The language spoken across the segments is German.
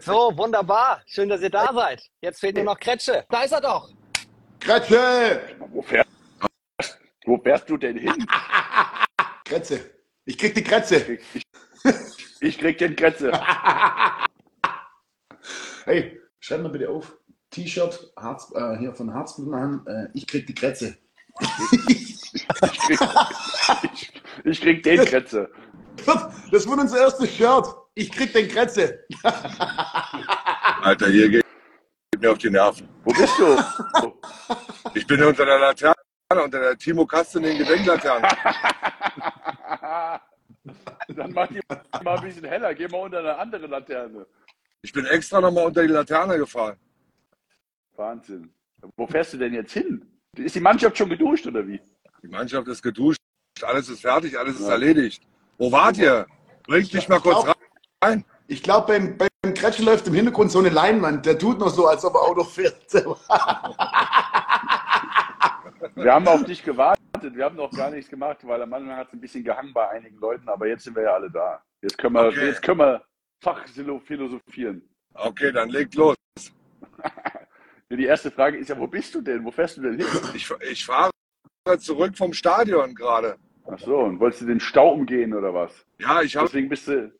So, wunderbar. Schön, dass ihr da seid. Jetzt fehlt nur noch Kretsche. Da ist er doch. Kretze! Wo fährst, wo fährst du denn hin? Kretze. Ich krieg die Kretze. Ich, ich krieg den Kretze. Hey, schreib mal bitte auf. T-Shirt Harz, äh, hier von Harzblut machen. Äh, ich krieg die Kretze. Ich krieg, ich, ich krieg den Kretze. Das wird unser erstes Shirt. Ich krieg den Kretze. Alter, hier geht, geht mir auf die Nerven. Wo bist du? Ich bin unter der Laterne, unter der Timo Kasten den Gedenklaterne. Dann mach die mal ein bisschen heller. Geh mal unter eine andere Laterne. Ich bin extra nochmal unter die Laterne gefahren. Wahnsinn. Wo fährst du denn jetzt hin? Ist die Mannschaft schon geduscht oder wie? Die Mannschaft ist geduscht, alles ist fertig, alles ist erledigt. Wo wart ihr? Bringt mich mal kurz glaub- rein. Ich glaube, beim, beim Kretsche läuft im Hintergrund so eine Leinwand. Der tut noch so, als ob er Auto fährt. Wir haben auf dich gewartet. Wir haben noch gar nichts gemacht, weil am Anfang hat es ein bisschen gehangen bei einigen Leuten, aber jetzt sind wir ja alle da. Jetzt können wir, Okay. jetzt können wir fachphilosophieren. Okay, dann legt los. Die erste Frage ist ja, wo bist du denn? Wo fährst du denn hin? Ich, ich fahre zurück vom Stadion gerade. Ach so, und wolltest du den Stau umgehen oder was? Ja, ich habe Deswegen bist du.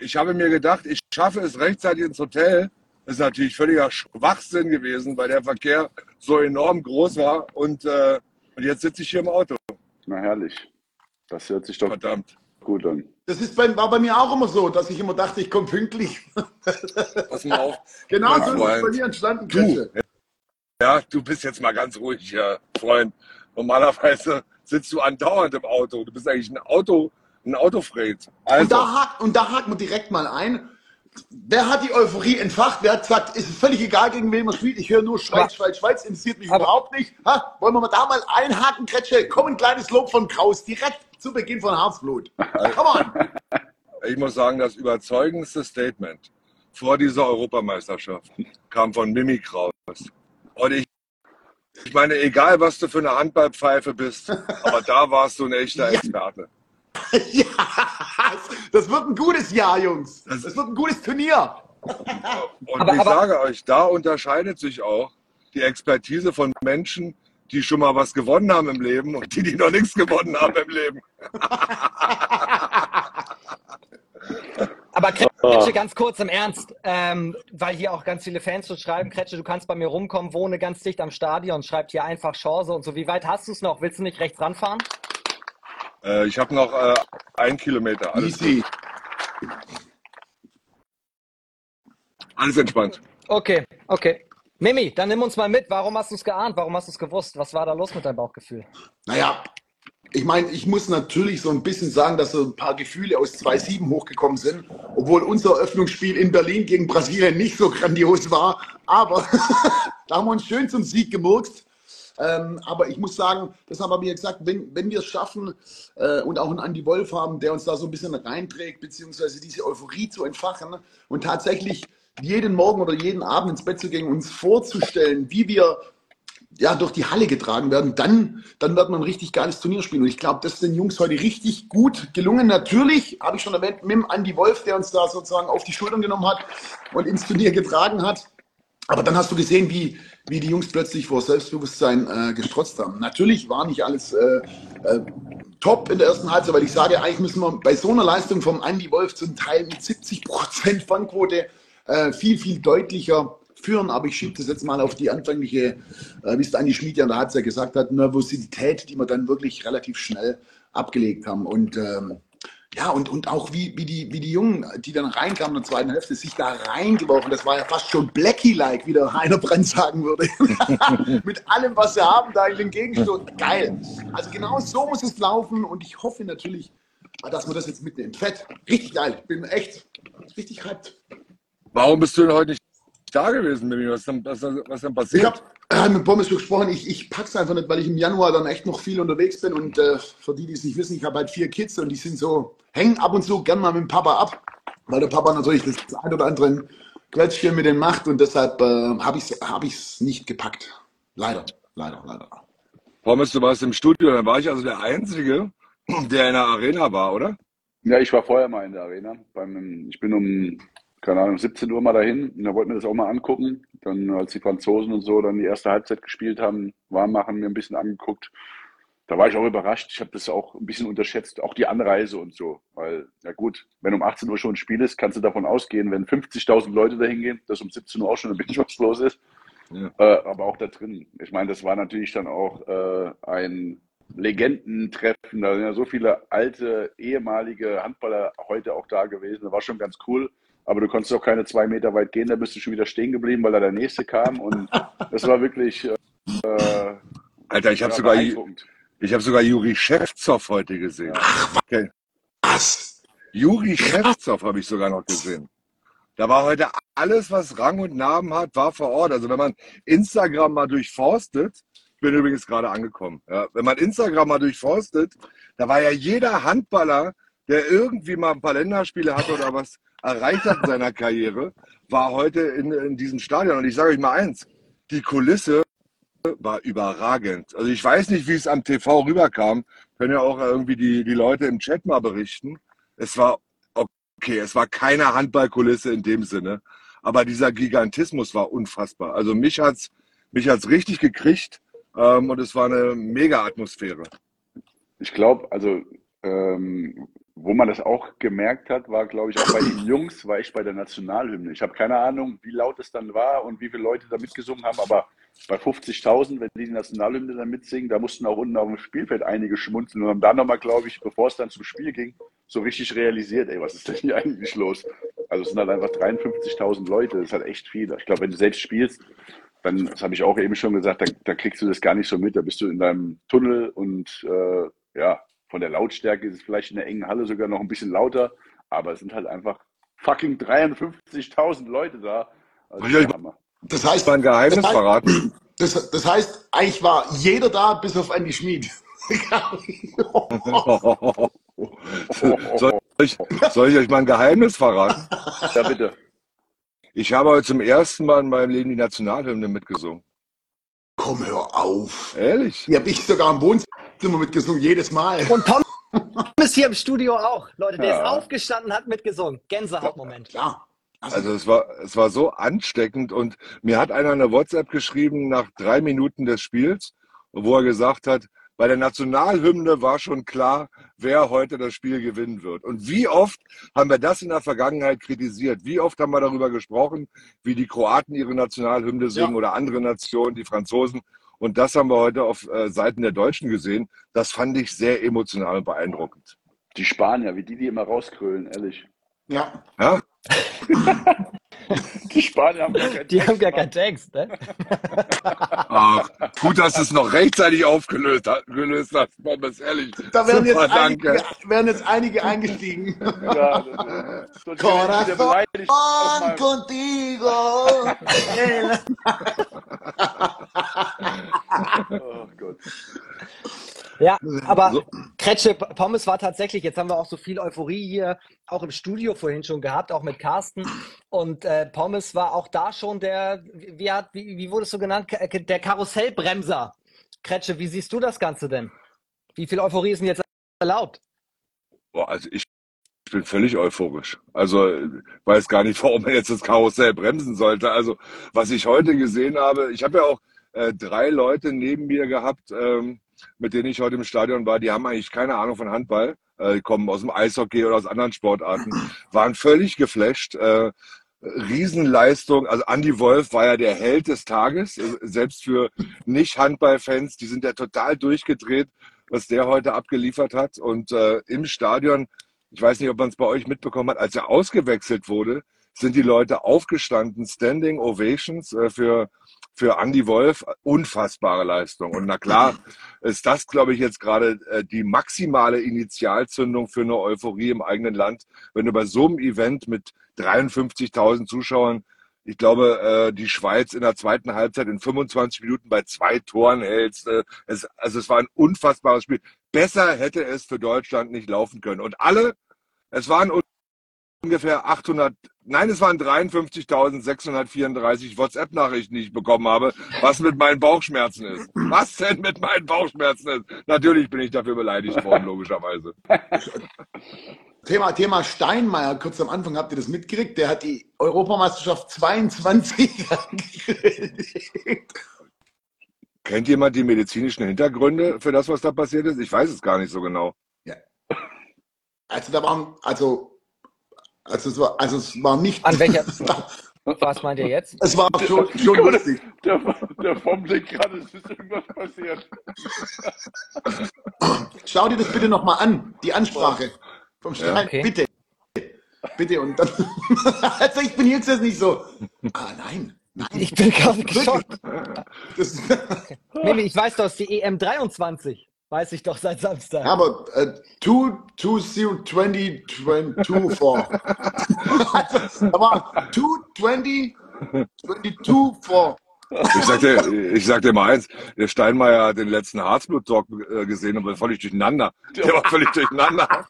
Ich habe mir gedacht, ich schaffe es rechtzeitig ins Hotel. Das ist natürlich völliger Schwachsinn gewesen, weil der Verkehr so enorm groß war. Und, äh, und jetzt sitze ich hier im Auto. Na herrlich. Das hört sich doch Verdammt. gut an. Das ist bei, war bei mir auch immer so, dass ich immer dachte, ich komme pünktlich. Pass mal auf. Genau so ist es bei mir entstanden, Du. Ja, du bist jetzt mal ganz ruhig, ja, Freund. Normalerweise sitzt du andauernd im Auto. Du bist eigentlich ein Auto, ein Autofred. Und, Also, da hakt, und da haken wir direkt mal ein. Wer hat die Euphorie entfacht? Wer hat gesagt, ist völlig egal, gegen wen man spielt? Ich höre nur Schweiz, Schweiz, Schweiz, interessiert mich aber- überhaupt nicht. Ha? Wollen wir mal da mal einhaken, Kretsche? Komm, ein kleines Lob von Kraus, direkt zu Beginn von Harzblut. Komm on. ich muss sagen, das überzeugendste Statement vor dieser Europameisterschaft kam von Mimi Kraus. Und ich, ich meine, egal was du für eine Handballpfeife bist, aber da warst du ein echter. Experte. ja, das wird ein gutes Jahr, Jungs. Das- Das wird ein gutes Turnier. Und Aber- ich aber- sage euch, da unterscheidet sich auch die Expertise von Menschen, die schon mal was gewonnen haben im Leben und die, die noch nichts gewonnen haben im Leben. Aber Kretsche, ganz kurz im Ernst, ähm, weil hier auch ganz viele Fans schon schreiben, Kretsche, du kannst bei mir rumkommen, wohne ganz dicht am Stadion, schreibt hier einfach Chance und so. Wie weit hast du es noch? Willst du nicht rechts ranfahren? Äh, ich habe noch äh, einen Kilometer. Alles, Easy. alles entspannt. Okay, okay. Mimi, dann nimm uns mal mit. Warum hast du es geahnt? Warum hast du es gewusst? Was war da los mit deinem Bauchgefühl? Naja, ich meine, ich muss natürlich so ein bisschen sagen, dass so ein paar Gefühle aus 2-7 hochgekommen sind, obwohl unser Eröffnungsspiel in Berlin gegen Brasilien nicht so grandios war. Aber da haben wir uns schön zum Sieg gemurkst. Ähm, aber ich muss sagen, das haben wir gesagt, wenn, wenn wir es schaffen äh, und auch einen Andy Wolf haben, der uns da so ein bisschen reinträgt, beziehungsweise diese Euphorie zu entfachen und tatsächlich jeden Morgen oder jeden Abend ins Bett zu gehen, uns vorzustellen, wie wir ja, durch die Halle getragen werden, dann, dann wird man ein richtig geiles Turnier spielen. Und ich glaube, das ist den Jungs heute richtig gut gelungen. Natürlich, habe ich schon erwähnt, mit dem Andy Wolf, der uns da sozusagen auf die Schultern genommen hat und ins Turnier getragen hat. Aber dann hast du gesehen, wie, wie die Jungs plötzlich vor Selbstbewusstsein äh, gestrotzt haben. Natürlich war nicht alles äh, äh, top in der ersten Halbzeit, weil ich sage, eigentlich müssen wir bei so einer Leistung vom Andy Wolf zum Teil mit 70% Fangquote äh, viel, viel deutlicher führen. Aber ich schiebe das jetzt mal auf die anfängliche, äh, wie es Andi Schmid ja in der Halbzeit gesagt hat, Nervosität, die wir dann wirklich relativ schnell abgelegt haben. Und ähm, ja, und, und auch wie, wie, die, wie die Jungen, die dann reinkamen in der zweiten Hälfte, sich da reingeworfen. Das war ja fast schon Blackie-like, wie der Heiner Brandt sagen würde. Mit allem, was sie haben, da in den Gegenstoß. Geil. Also genau so muss es laufen. Und ich hoffe natürlich, dass wir das jetzt mitnehmen. Fett. Richtig geil. Ich bin echt richtig hyped. Warum bist du denn heute nicht da gewesen, Mimi? Was ist denn, was, was denn passiert? Ich habe äh, mit Pommes gesprochen, ich, ich pack's einfach nicht, weil ich im Januar dann echt noch viel unterwegs bin und äh, für die, die es nicht wissen, ich habe halt vier Kids und die sind so, hängen ab und zu gern mal mit dem Papa ab, weil der Papa natürlich das ein oder andere Quetschchen mit denen macht und deshalb äh, habe ich es hab ich's nicht gepackt. Leider, leider, leider. Pommes, du warst im Studio, dann war ich also der Einzige, der in der Arena war, oder? Ja, ich war vorher mal in der Arena. Beim, ich bin um, keine Ahnung, 17 Uhr mal dahin und da wollten wir das auch mal angucken. Dann, als die Franzosen und so dann die erste Halbzeit gespielt haben, warm machen, mir ein bisschen angeguckt. Da war ich auch überrascht. Ich habe das auch ein bisschen unterschätzt, auch die Anreise und so. Weil, ja gut, wenn um 18 Uhr schon ein Spiel ist, kannst du davon ausgehen, wenn 50.000 Leute dahin gehen, dass um 17 Uhr auch schon ein bisschen was los ist. Ja. Äh, aber auch da drin. Ich meine, das war natürlich dann auch äh, ein Legendentreffen. Da sind ja so viele alte, ehemalige Handballer heute auch da gewesen. Das war schon ganz cool. Aber du konntest auch keine zwei Meter weit gehen, da bist du schon wieder stehen geblieben, weil da der nächste kam. Und das war wirklich. Äh, Alter, ich habe sogar, ich hab sogar Juri Schewtsov heute gesehen. Okay. Was? Juri Schewtsov habe ich sogar noch gesehen. Da war heute alles, was Rang und Namen hat, war vor Ort. Also wenn man Instagram mal durchforstet, ich bin übrigens gerade angekommen, ja, wenn man Instagram mal durchforstet, da war ja jeder Handballer, der irgendwie mal ein paar Länderspiele hatte oder was erreicht hat in seiner Karriere, war heute in, in diesem Stadion. Und ich sage euch mal eins, die Kulisse war überragend. Also ich weiß nicht, wie es am TV rüberkam. Können ja auch irgendwie die, die Leute im Chat mal berichten. Es war okay, es war keine Handballkulisse in dem Sinne, aber dieser Gigantismus war unfassbar. Also mich hat's mich hat's richtig gekriegt ähm, und es war eine mega Atmosphäre. Ich glaube, also ähm, wo man das auch gemerkt hat, war, glaube ich, auch bei den Jungs, war ich bei der Nationalhymne. Ich habe keine Ahnung, wie laut es dann war und wie viele Leute da mitgesungen haben, aber bei 50.000, wenn die die Nationalhymne dann mitsingen, da mussten auch unten auf dem Spielfeld einige schmunzeln und haben dann nochmal, glaube ich, bevor es dann zum Spiel ging, so richtig realisiert, ey, was ist denn hier eigentlich los? Also es sind halt einfach 53.000 Leute, das ist halt echt viel. Ich glaube, wenn du selbst spielst, dann, das habe ich auch eben schon gesagt, da, da kriegst du das gar nicht so mit, da bist du in deinem Tunnel und äh, ja, von der Lautstärke ist es vielleicht in der engen Halle sogar noch ein bisschen lauter, aber es sind halt einfach fucking 53.000 Leute da. Also, Soll ich euch Hammer. Das heißt, mal ein Geheimnis das heißt, verraten? Das, das heißt, eigentlich war jeder da, bis auf Andy Schmid. soll, ich, soll ich euch mal ein Geheimnis verraten? Ja, bitte. Ich habe heute zum ersten Mal in meinem Leben die Nationalhymne mitgesungen. Komm, hör auf. Ehrlich? Die habe ich sogar im Wohnzimmer mitgesungen, jedes Mal. Und Tom ist hier im Studio auch. Leute, der Ja. ist aufgestanden, hat mitgesungen. Gänsehautmoment. Klar. Also es war, es war so ansteckend und mir hat einer eine WhatsApp geschrieben nach drei Minuten des Spiels, wo er gesagt hat, bei der Nationalhymne war schon klar, wer heute das Spiel gewinnen wird. Und wie oft haben wir das in der Vergangenheit kritisiert? Wie oft haben wir darüber gesprochen, wie die Kroaten ihre Nationalhymne singen Ja. oder andere Nationen, die Franzosen? Und das haben wir heute auf äh, Seiten der Deutschen gesehen. Das fand ich sehr emotional und beeindruckend. Die Spanier, wie die die immer rauskrölen, ehrlich. Ja. Ja? Die Spanier haben gar keinen Die haben Text, gar Mann. keinen Text, ne? Ach, gut, dass du es noch rechtzeitig aufgelöst ha- gelöst hast, Pommes, ehrlich. Da jetzt, Super, einige, danke. wären jetzt einige eingestiegen. Ja, meinem- contigo. Oh Gott. Ja, aber So. Kretsche, Pommes war tatsächlich, jetzt haben wir auch so viel Euphorie hier, auch im Studio vorhin schon gehabt, auch mit Carsten. Und äh, Pommes war auch da schon der, wie, hat- wie, wie wurdest du genannt, der Karussellbremser. Kretsche, wie siehst du das Ganze denn? Wie viel Euphorie ist denn jetzt erlaubt? Boah, also ich bin völlig euphorisch. Also weiß gar nicht, warum man jetzt das Karussell bremsen sollte. Also was ich heute gesehen habe, ich habe ja auch äh, drei Leute neben mir gehabt, ähm, mit denen ich heute im Stadion war, die haben eigentlich keine Ahnung von Handball, äh, kommen aus dem Eishockey oder aus anderen Sportarten, waren völlig geflasht. Äh, Riesenleistung, also Andy Wolf war ja der Held des Tages, äh, selbst für Nicht-Handball-Fans, die sind ja total durchgedreht, was der heute abgeliefert hat. Und äh, im Stadion, ich weiß nicht, ob man es bei euch mitbekommen hat, als er ausgewechselt wurde, sind die Leute aufgestanden, Standing Ovations äh, für, für Andy Wolf, unfassbare Leistung. Und na klar, ist das, glaube ich, jetzt gerade äh, die maximale Initialzündung für eine Euphorie im eigenen Land, wenn du bei so einem Event mit 53.000 Zuschauern ich glaube, äh, die Schweiz in der zweiten Halbzeit in 25 Minuten bei zwei Toren hältst. Äh, es, also es war ein unfassbares Spiel. Besser hätte es für Deutschland nicht laufen können. Und alle, es waren ungefähr 800, nein, es waren 53.634 WhatsApp-Nachrichten, die ich bekommen habe, was mit meinen Bauchschmerzen ist. Was denn mit meinen Bauchschmerzen ist? Natürlich bin ich dafür beleidigt worden, logischerweise. Thema, Thema Steinmeier, kurz am Anfang habt ihr das mitgekriegt, der hat die Europameisterschaft 22 angekündigt. Kennt jemand die medizinischen Hintergründe für das, was da passiert ist? Ich weiß es gar nicht so genau. Ja. Also da waren, also, also es war, also es war nicht. An welcher? Was meint ihr jetzt? Es war schon, schon lustig. Der, der Vom denkt gerade, es ist irgendwas passiert. Schau dir das bitte nochmal an, die Ansprache vom Stein. okay. Bitte. Bitte. Und dann, also ich bin jetzt nicht so, ah nein, nein. Ich bin gerade geschockt. Das, Mimi, ich weiß doch, es ist die EM 23. Weiß ich doch seit Samstag. aber äh, 2, 2, 0, 20, 22, 4. also, da war 2, 20, 22, 4. Ich sagte, ich sagte mal eins, der Steinmeier hat den letzten Harzblut-Talk äh, gesehen und war völlig durcheinander. Der war völlig durcheinander.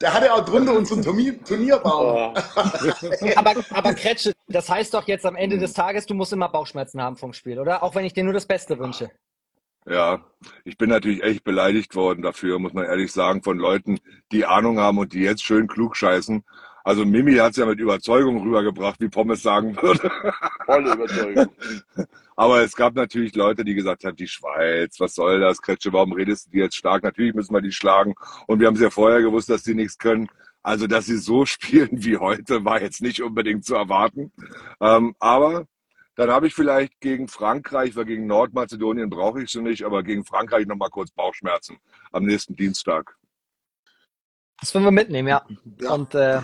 Der hatte auch drunter unseren Turnier, Turnierbaum. Aber, aber Kretsche, das heißt doch jetzt am Ende des Tages, du musst immer Bauchschmerzen haben vom Spiel, oder? Auch wenn ich dir nur das Beste wünsche. Ja, ich bin natürlich echt beleidigt worden dafür, muss man ehrlich sagen, von Leuten, die Ahnung haben und die jetzt schön klug scheißen. Also Mimi hat es ja mit Überzeugung rübergebracht, wie Pommes sagen würde. Volle Überzeugung. Aber es gab natürlich Leute, die gesagt haben, die Schweiz, was soll das, Kretsche, warum redest du die jetzt stark? Natürlich müssen wir die schlagen. Und wir haben es ja vorher gewusst, dass die nichts können. Also, dass sie so spielen wie heute, war jetzt nicht unbedingt zu erwarten. Ähm, aber dann habe ich vielleicht gegen Frankreich, weil gegen Nordmazedonien brauche ich sie nicht, aber gegen Frankreich nochmal kurz Bauchschmerzen am nächsten Dienstag. Das wollen wir mitnehmen, ja. Ja. Und äh,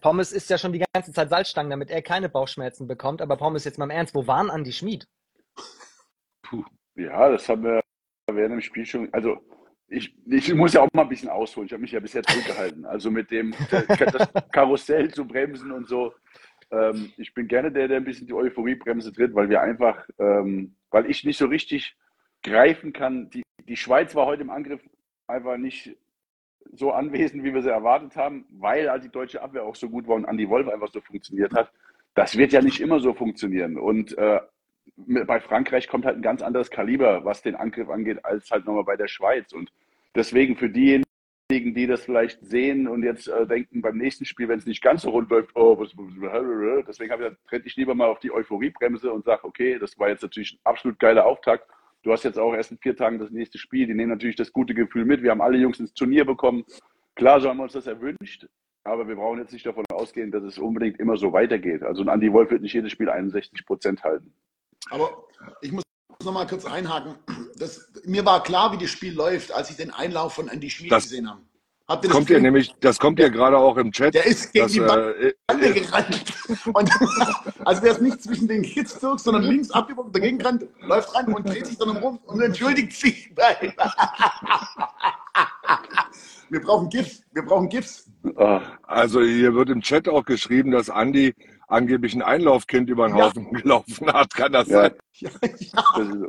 Pommes isst ja schon die ganze Zeit Salzstangen, damit er keine Bauchschmerzen bekommt. Aber Pommes, jetzt mal im Ernst, wo waren Andi Schmid? Ja, das haben wir während dem Spiel schon. Also, ich, ich muss ja auch mal ein bisschen ausholen. Ich habe mich ja bisher zurückgehalten. Also mit dem das Karussell zu bremsen und so. Ähm, ich bin gerne der, der ein bisschen die Euphoriebremse tritt, weil wir einfach, ähm, weil ich nicht so richtig greifen kann. Die, die Schweiz war heute im Angriff einfach nicht so anwesend, wie wir sie erwartet haben, weil halt die deutsche Abwehr auch so gut war und Andi Wolf einfach so funktioniert hat. Das wird ja nicht immer so funktionieren. Und äh, bei Frankreich kommt halt ein ganz anderes Kaliber, was den Angriff angeht, als halt nochmal bei der Schweiz. Und deswegen für diejenigen, die das vielleicht sehen und jetzt äh, denken, beim nächsten Spiel, wenn es nicht ganz so rund läuft, oh, was, deswegen ich trete ich lieber mal auf die Euphoriebremse und sage, okay, das war jetzt natürlich ein absolut geiler Auftakt. Du hast jetzt auch erst in vier Tagen das nächste Spiel. Die nehmen natürlich das gute Gefühl mit. Wir haben alle Jungs ins Turnier bekommen. Klar, so haben wir uns das erwünscht. Aber wir brauchen jetzt nicht davon ausgehen, dass es unbedingt immer so weitergeht. Also ein Andi Wolf wird nicht jedes Spiel 61 Prozent halten. Aber ich muss noch mal kurz einhaken. Das, mir war klar, wie das Spiel läuft, als ich den Einlauf von Andy Schmid Das gesehen habe. Habt ihr das Kommt ja nämlich, das kommt ja gerade auch im Chat. Der ist gegen dass, die Bande äh, äh, gerannt. Und, also der ist nicht zwischen den Kids zog, sondern links abgebogen, dagegen rennt, läuft rein und dreht sich dann rum und entschuldigt sich. Wir brauchen GIFs. Wir brauchen GIFs. Ah, Also hier wird im Chat auch geschrieben, dass Andi angeblich ein Einlaufkind über den Ja. Haufen gelaufen hat. Kann das ja, sein? Ja, ja. das, so.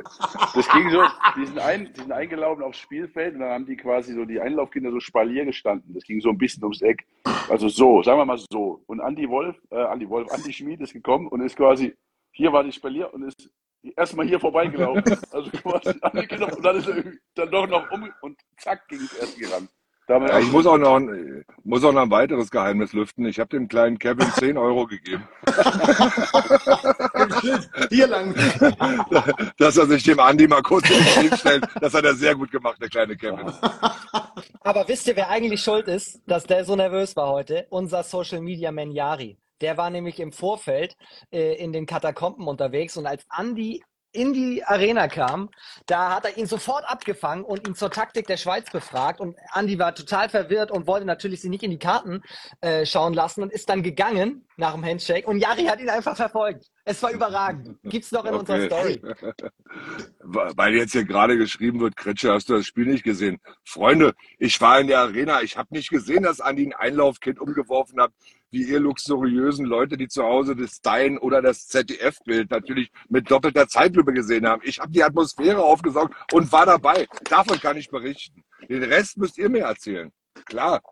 das ging so, die sind, ein, die sind eingelaufen aufs Spielfeld und dann haben die quasi so die Einlaufkinder so Spalier gestanden. Das ging so ein bisschen ums Eck. Also so, sagen wir mal so. Und Andi Wolf, äh, Andi Wolf, Andi Schmid ist gekommen und ist quasi, hier war die Spalier und ist erstmal hier vorbeigelaufen. Also quasi angenommen und dann ist er dann doch noch um und zack ging es erst gerannt. Ja, ich muss auch, noch ein, muss auch noch ein weiteres Geheimnis lüften. Ich habe dem kleinen Kevin 10 Euro gegeben, Im Schild. Hier lang. dass er sich dem Andi mal kurz in den Weg stellt. Das hat er sehr gut gemacht, der kleine Kevin. Aber wisst ihr, wer eigentlich schuld ist, dass der so nervös war heute? Unser Social Media Man Yari. Der war nämlich im Vorfeld äh, in den Katakomben unterwegs und als Andi in die Arena kam, da hat er ihn sofort abgefangen und ihn zur Taktik der Schweiz befragt. Und Andi war total verwirrt und wollte natürlich sie nicht in die Karten äh, schauen lassen und ist dann gegangen nach dem Handshake und Jari hat ihn einfach verfolgt. Es war überragend. Gibt's noch in unserer Story. Weil jetzt hier gerade geschrieben wird, Kretsche, hast du das Spiel nicht gesehen? Freunde, ich war in der Arena. Ich habe nicht gesehen, dass Andi ein Einlaufkind umgeworfen hat, wie ihr luxuriösen Leute, die zu Hause das Stein oder das ZDF-Bild natürlich mit doppelter Zeitlupe gesehen haben. Ich habe die Atmosphäre aufgesaugt und war dabei. Davon kann ich berichten. Den Rest müsst ihr mir erzählen. Klar.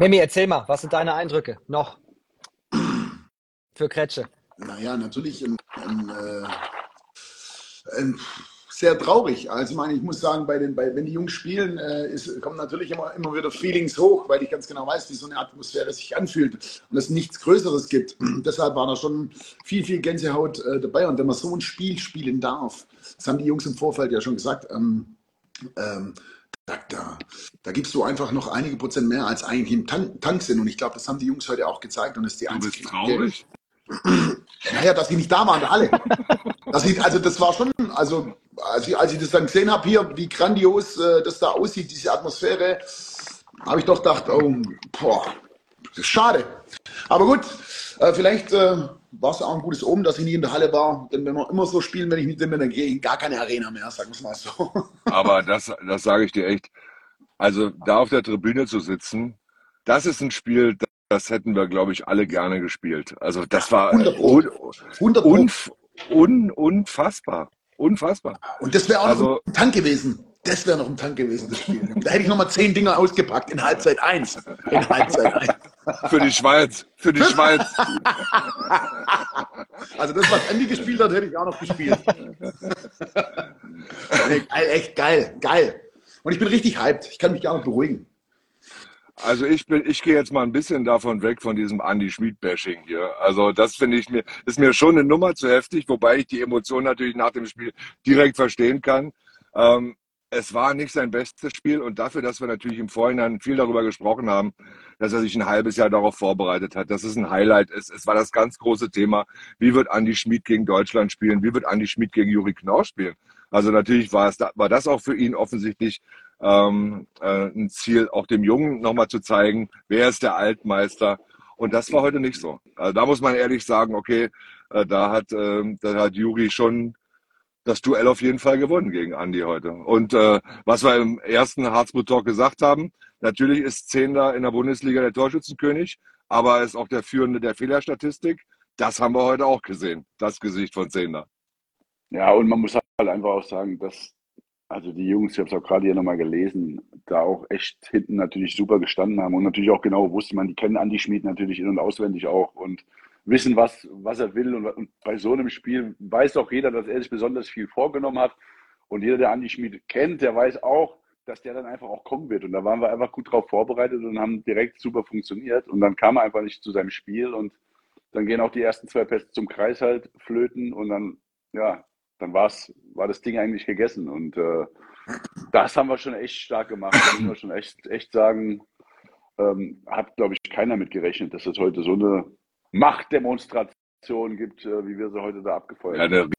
Mimi, erzähl mal, was sind deine Eindrücke noch für Kretsche? Naja, natürlich ein, ein, ein sehr traurig. Also ich meine, ich muss sagen, bei den, bei, wenn die Jungs spielen, äh, ist, kommen natürlich immer, immer wieder Feelings hoch, weil ich ganz genau weiß, wie so eine Atmosphäre sich anfühlt und es nichts Größeres gibt. Deshalb war da schon viel, viel Gänsehaut äh, dabei. Und wenn man so ein Spiel spielen darf, das haben die Jungs im Vorfeld ja schon gesagt, ähm, ähm, da, da, gibst du einfach noch einige Prozent mehr, als eigentlich im Tank, Tank sind. Und ich glaube, das haben die Jungs heute auch gezeigt. Und das ist die Du bist traurig? Naja, dass sie nicht da waren, alle. Das sieht, also das war schon, also als ich, als ich das dann gesehen habe hier, wie grandios äh, das da aussieht, diese Atmosphäre, habe ich doch gedacht, oh, boah, das ist schade. Aber gut, äh, vielleicht äh, war es auch ein gutes Omen, dass ich nie in der Halle war. Denn wenn wir immer so spielen, wenn ich nicht bin, dann gehe ich in gar keine Arena mehr, sagen wir es mal so. Aber das, das sage ich dir echt. Also da auf der Tribüne zu sitzen, das ist ein Spiel, das hätten wir, glaube ich, alle gerne gespielt. Also das war 100 un, 100 unf, un, unfassbar. Unfassbar. Und das wäre auch Also- noch ein Tank gewesen. Das wäre noch ein Tank gewesen, das Spiel. Da hätte ich nochmal zehn Dinger ausgepackt in Halbzeit 1. In Halbzeit 1. Für die Schweiz. Für die Schweiz. Also das, was Andy gespielt hat, hätte ich auch noch gespielt. geil, echt geil, geil. Und ich bin richtig hyped. Ich kann mich gar nicht beruhigen. Also ich bin, ich gehe jetzt mal ein bisschen davon weg von diesem Andy Schmid-Bashing hier. Also das finde ich mir, ist mir schon eine Nummer zu heftig, wobei ich die Emotionen natürlich nach dem Spiel direkt verstehen kann. Ähm, es war nicht sein bestes Spiel und dafür, dass wir natürlich im Vorhinein viel darüber gesprochen haben, dass er sich ein halbes Jahr darauf vorbereitet hat, dass es ein Highlight ist. Es war das ganz große Thema. Wie wird Andy Schmid gegen Deutschland spielen? Wie wird Andy Schmid gegen Juri Knorr spielen? Also natürlich war es, war das auch für ihn offensichtlich ähm, äh, ein Ziel, auch dem Jungen nochmal zu zeigen, wer ist der Altmeister. Und das war heute nicht so. Also da muss man ehrlich sagen, okay, äh, da hat, ähm, da hat Juri schon das Duell auf jeden Fall gewonnen gegen Andi heute. Und äh, was wir im ersten Harzbrut Talk gesagt haben, natürlich ist Zehnder in der Bundesliga der Torschützenkönig, aber er ist auch der Führende der Fehlerstatistik. Das haben wir heute auch gesehen, das Gesicht von Zehnder. Ja, und man muss halt einfach auch sagen, dass also die Jungs, ich habe es auch gerade hier nochmal gelesen, da auch echt hinten natürlich super gestanden haben und natürlich auch genau wusste man, die kennen Andi Schmid natürlich in- und auswendig auch und wissen, was, was er will. Und, und bei so einem Spiel weiß auch jeder, dass er sich besonders viel vorgenommen hat. Und jeder, der Andi Schmid kennt, der weiß auch, dass der dann einfach auch kommen wird. Und da waren wir einfach gut drauf vorbereitet und haben direkt super funktioniert. Und dann kam er einfach nicht zu seinem Spiel und dann gehen auch die ersten zwei Pässe zum Kreis halt flöten und dann, ja, dann war's, war das Ding eigentlich gegessen. Und äh, das haben wir schon echt stark gemacht. Da müssen wir schon echt, echt sagen, ähm, hat, glaube ich, keiner mit gerechnet, dass es heute so eine Machtdemonstration gibt, äh, wie wir sie heute da abgefeuert Ja, haben. eine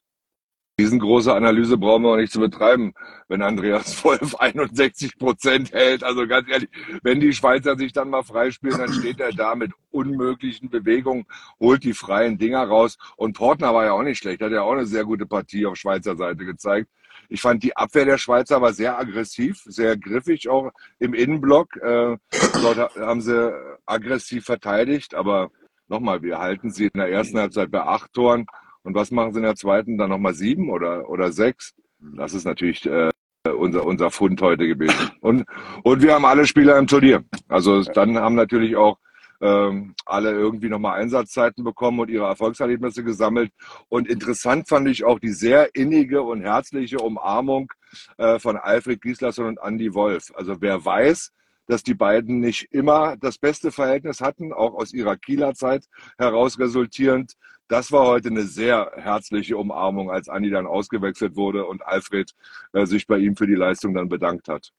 riesengroße Analyse brauchen wir auch nicht zu betreiben, wenn Andreas Wolf 61 Prozent hält. Also ganz ehrlich, wenn die Schweizer sich dann mal freispielen, dann steht er da mit unmöglichen Bewegungen, holt die freien Dinger raus. Und Portner war ja auch nicht schlecht, hat ja auch eine sehr gute Partie auf Schweizer Seite gezeigt. Ich fand die Abwehr der Schweizer war sehr aggressiv, sehr griffig auch im Innenblock. Äh, dort ha- haben sie aggressiv verteidigt, aber nochmal, wir halten sie in der ersten Halbzeit bei acht Toren. Und was machen sie in der zweiten? Dann nochmal sieben oder, oder sechs? Das ist natürlich äh, unser, unser Fund heute gewesen. Und, und wir haben alle Spieler im Turnier. Also dann haben natürlich auch ähm, alle irgendwie nochmal Einsatzzeiten bekommen und ihre Erfolgserlebnisse gesammelt. Und interessant fand ich auch die sehr innige und herzliche Umarmung äh, von Alfred Gislason und Andy Wolf. Also wer weiß, dass die beiden nicht immer das beste Verhältnis hatten, auch aus ihrer Kieler Zeit heraus resultierend. Das war heute eine sehr herzliche Umarmung, als Andi dann ausgewechselt wurde und Alfred äh, sich bei ihm für die Leistung dann bedankt hat.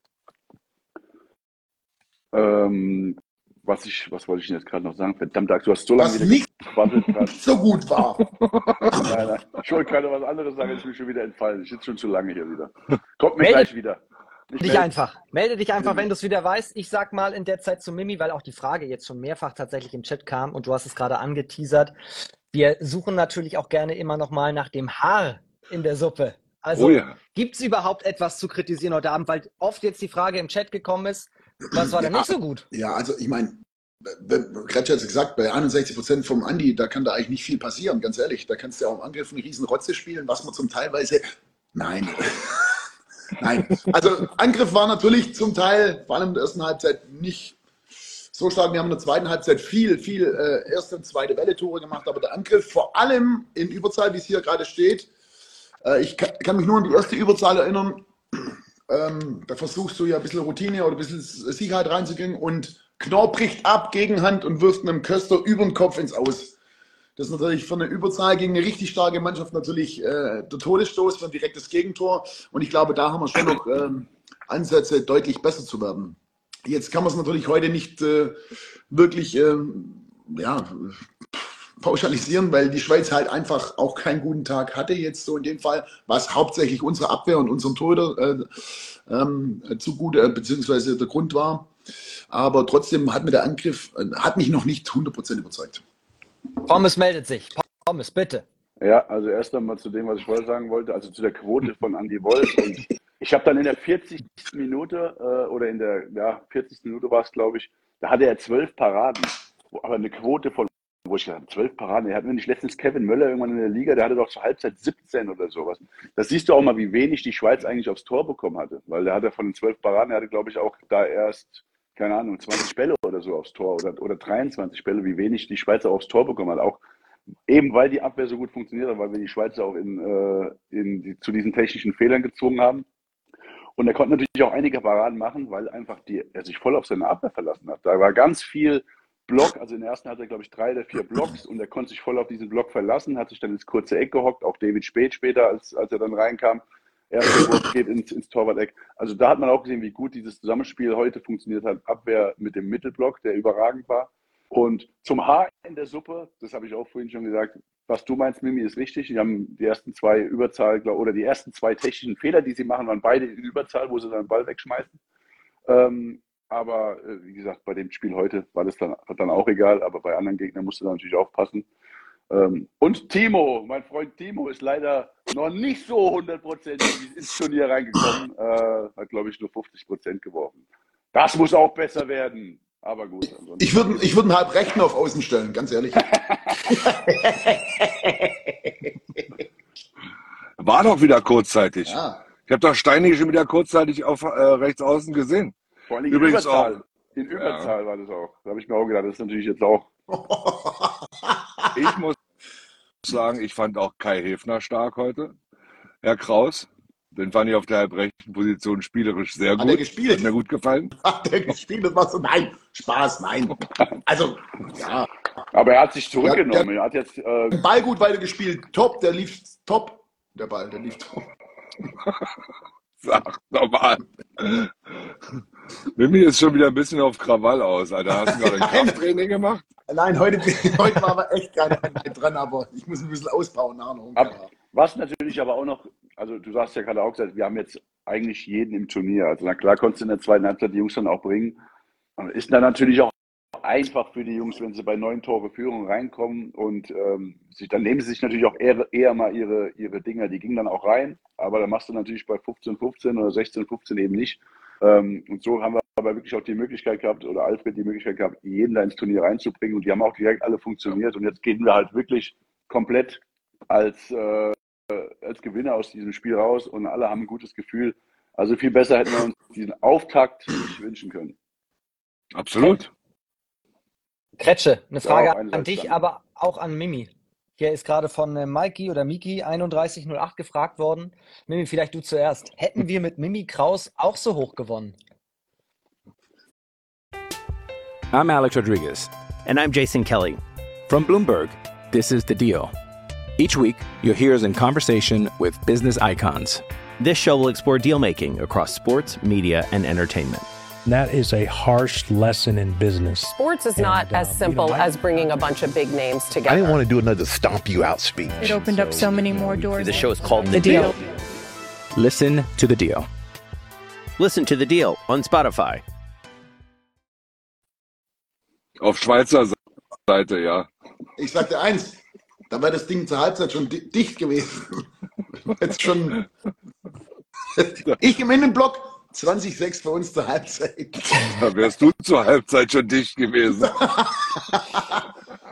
Ähm, was ich, was wollte ich denn jetzt gerade noch sagen? Verdammt, du hast so lange Was wieder nicht so gut war. Nein, nein. Ich wollte gerade was anderes sagen, ist mir schon wieder entfallen. Ich sitze schon zu lange hier wieder. Kommt mir Meldet- gleich wieder. Ich dich melde- einfach. Melde dich einfach, wenn du es wieder weißt. Ich sag mal in der Zeit zu Mimi, weil auch die Frage jetzt schon mehrfach tatsächlich im Chat kam und du hast es gerade angeteasert. Wir suchen natürlich auch gerne immer noch mal nach dem Haar in der Suppe. Also Oh ja. gibt es überhaupt etwas zu kritisieren heute Abend? Weil oft jetzt die Frage im Chat gekommen ist, was war denn nicht so gut? Ja, also ich meine, Kretsch hat es gesagt, bei 61 Prozent vom Andi, da kann da eigentlich nicht viel passieren, ganz ehrlich. Da kannst du ja auch im Angriff eine riesen Rotze spielen, was man zum Teilweise. Nein. Nein. Also Angriff war natürlich zum Teil, vor allem in der ersten Halbzeit, nicht so stark. Wir haben in der zweiten Halbzeit viel, viel äh, erste und zweite Welle Tore gemacht, aber der Angriff vor allem in Überzahl, wie es hier gerade steht, äh, ich kann, kann mich nur an die erste Überzahl erinnern. Ähm, da versuchst du ja ein bisschen Routine oder ein bisschen Sicherheit reinzugehen und Knorr bricht ab, Gegenhand und wirft einem Köster über den Kopf ins Aus. Das ist natürlich für eine Überzahl gegen eine richtig starke Mannschaft natürlich äh, der Todesstoß für ein direktes Gegentor. Und ich glaube, da haben wir schon noch ähm, Ansätze, deutlich besser zu werden. Jetzt kann man es natürlich heute nicht äh, wirklich ähm, ja, pauschalisieren, weil die Schweiz halt einfach auch keinen guten Tag hatte jetzt so in dem Fall, was hauptsächlich unsere Abwehr und unserem Torhüter äh, ähm, zugute, äh, beziehungsweise der Grund war. Aber trotzdem hat mir der Angriff, äh, hat mich noch nicht 100% überzeugt. Pommes meldet sich. Pommes, bitte. Ja, also erst einmal zu dem, was ich vorher sagen wollte, also zu der Quote von Andy Wolf. Und ich habe dann in der 40. Minute äh, oder in der ja, 40. Minute war es, glaube ich, da hatte er zwölf Paraden, aber eine Quote von, wo ich gesagt zwölf Paraden. Er hat mir nicht letztens Kevin Möller irgendwann in der Liga, der hatte doch zur Halbzeit 17 oder sowas. Das siehst du auch mal, wie wenig die Schweiz eigentlich aufs Tor bekommen hatte, weil der hatte von den zwölf Paraden, er hatte, glaube ich, auch da erst keine Ahnung, 20 Bälle oder so aufs Tor oder, oder 23 Bälle, wie wenig die Schweizer aufs Tor bekommen hat. Auch eben weil die Abwehr so gut funktioniert hat, weil wir die Schweizer auch in, äh, in die, zu diesen technischen Fehlern gezwungen haben. Und er konnte natürlich auch einige Paraden machen, weil einfach die, er sich voll auf seine Abwehr verlassen hat. Da war ganz viel Block, also in der ersten hatte er, glaube ich, drei oder vier Blocks und er konnte sich voll auf diesen Block verlassen, hat sich dann ins kurze Eck gehockt, auch David Spät später, als, als er dann reinkam. Erster Wurf geht ins, ins Torwart-Eck. Also da hat man auch gesehen, wie gut dieses Zusammenspiel heute funktioniert hat. Abwehr mit dem Mittelblock, der überragend war. Und zum Haar in der Suppe, das habe ich auch vorhin schon gesagt, was du meinst, Mimi, ist richtig. Die haben die ersten zwei Überzahl glaub- oder die ersten zwei technischen Fehler, die sie machen, waren beide in Überzahl, wo sie dann den Ball wegschmeißen. Ähm, aber äh, wie gesagt, bei dem Spiel heute war das dann, dann auch egal, aber bei anderen Gegnern musst du dann natürlich aufpassen. Ähm, und Timo, mein Freund Timo, ist leider noch nicht so hundertprozentig ins Turnier reingekommen. Äh, hat, glaube ich, nur 50 Prozent geworfen. Das muss auch besser werden. Aber gut. ansonsten- Ich würde ich würd einen halb rechten auf Außen stellen, ganz ehrlich. War doch wieder kurzzeitig. Ja. Ich habe doch Steini schon wieder kurzzeitig auf äh, rechts außen gesehen. Vor allem in Übrigens Überzahl. auch. In Überzahl war das auch. Da habe ich mir auch gedacht, das ist natürlich jetzt auch. Ich muss sagen, ich fand auch Kai Häfner stark heute. Herr Kraus, den fand ich auf der halbrechten Position spielerisch sehr Hat gut. er gespielt? Hat mir gut gefallen. Hat der gespielt? Das war so, nein, Spaß, nein. Also, ja, Aber er hat sich zurückgenommen. Er hat jetzt. Äh, Ball gut weitergespielt, top, der lief top. Der Ball, der lief top. Sag nochmal. Mimi ist schon wieder ein bisschen auf Krawall aus, Alter. Hast du gerade ein Krafttraining gemacht? Nein, heute, heute war aber echt Einheit dran, aber ich muss ein bisschen ausbauen noch. Ab, was natürlich aber auch noch, also du sagst ja gerade auch gesagt, wir haben jetzt eigentlich jeden im Turnier. Also na klar konntest du in der zweiten Halbzeit die Jungs dann auch bringen. Ist dann natürlich auch einfach für die Jungs, wenn sie bei neun Tore Führung reinkommen und ähm, sich, dann nehmen sie sich natürlich auch eher, eher mal ihre, ihre Dinger, die gingen dann auch rein, aber dann machst du natürlich bei 15, 15 oder 16, 15 eben nicht. Ähm, und so haben wir aber wirklich auch die Möglichkeit gehabt, oder Alfred die Möglichkeit gehabt, jeden da ins Turnier reinzubringen und die haben auch direkt alle funktioniert und jetzt gehen wir halt wirklich komplett als, äh, als Gewinner aus diesem Spiel raus und alle haben ein gutes Gefühl. Also viel besser hätten wir uns diesen Auftakt nicht wünschen können. Absolut. Kretsche, eine Frage Ja, an dich, aber auch an Mimi. Hier ist gerade von äh, Mikey oder Miki 3108 gefragt worden. Mimi, vielleicht du zuerst. Hätten wir mit Mimi Kraus auch so hoch gewonnen? I'm Alex Rodriguez. And I'm Jason Kelly. From Bloomberg, this is The Deal. Each week, you'll hear us in conversation with business icons. This show will explore deal making across sports, media, and entertainment. And that is a harsh lesson in business. Sports is And, not as um, you simple know, I- as bringing a bunch of big names together. I didn't want to do another stomp you out speech. It opened up so many more doors. The show is called The The Deal. Deal. Listen to The Deal. Listen to the deal on Spotify. Auf Schweizer Seite, ja. Ich sagte eins, da wäre das Ding zur Halbzeit schon dicht gewesen. Jetzt schon. Ich im Innenblock, 20-6 für uns zur Halbzeit. Da wärst du zur Halbzeit schon dicht gewesen.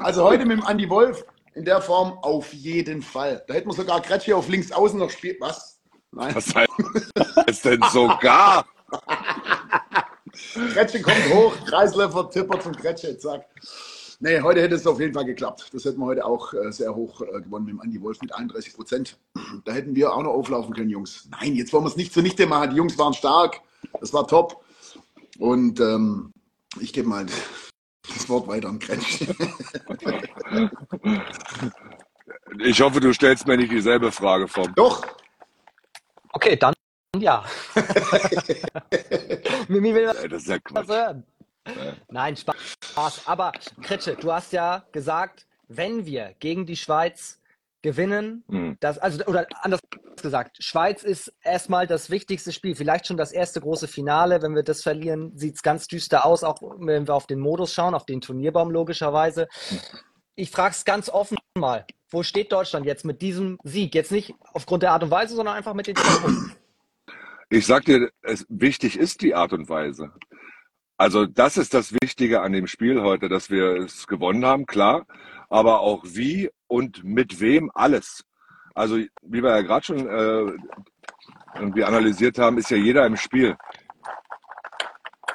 Also heute mit dem Andi Wolf in der Form auf jeden Fall. Da hätten wir sogar Kretsche auf links außen noch spielt. Was? Nein. Was heißt denn sogar? Kretsche kommt hoch, Kreisläufer, Tipper zum Kretsche, zack. Nee, heute hätte es auf jeden Fall geklappt. Das hätten wir heute auch äh, sehr hoch äh, gewonnen mit dem Andi Wolf mit 31 Prozent. Da hätten wir auch noch auflaufen können, Jungs. Nein, jetzt wollen wir es nicht zunichte machen. Die Jungs waren stark. Das war top. Und ähm, ich gebe mal das Wort weiter an Kretsch. Ich hoffe, du stellst mir nicht dieselbe Frage vor. Doch. Okay, dann ja. Mimi will Ey, Das ist ja was Quatsch. hören. Nein, Spaß. Aber Kretsche, du hast ja gesagt, wenn wir gegen die Schweiz gewinnen, Hm. das, also, oder anders gesagt, Schweiz ist erstmal das wichtigste Spiel, vielleicht schon das erste große Finale. Wenn wir das verlieren, sieht es ganz düster aus, auch wenn wir auf den Modus schauen, auf den Turnierbaum logischerweise. Ich frage es ganz offen mal, wo steht Deutschland jetzt mit diesem Sieg? Jetzt nicht aufgrund der Art und Weise, sondern einfach mit den. Ich sag dir, es, wichtig ist die Art und Weise. Also das ist das Wichtige an dem Spiel heute, dass wir es gewonnen haben, klar, aber auch wie und mit wem alles. Also wie wir ja gerade schon äh, irgendwie analysiert haben, ist ja jeder im Spiel.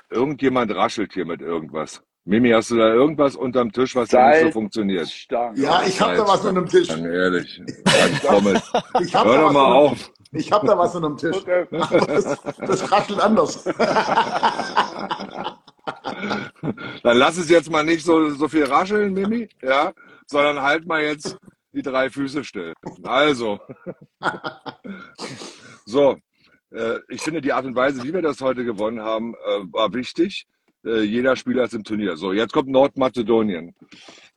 Irgendjemand raschelt hier mit irgendwas. Mimi, hast du da irgendwas unterm Tisch, was da nicht so funktioniert? Stark. Ja, ich habe da was unterm Tisch. Dann ehrlich, dann. Ich habe Hör da, doch was mal unterm- auf. ich hab da was unterm Tisch. Das, das raschelt anders. Dann lass es jetzt mal nicht so, so viel rascheln, Mimi, ja, sondern halt mal jetzt die drei Füße still. Also, so, äh, ich finde die Art und Weise, wie wir das heute gewonnen haben, äh, war wichtig. Äh, jeder Spieler ist im Turnier. So, jetzt kommt Nordmazedonien.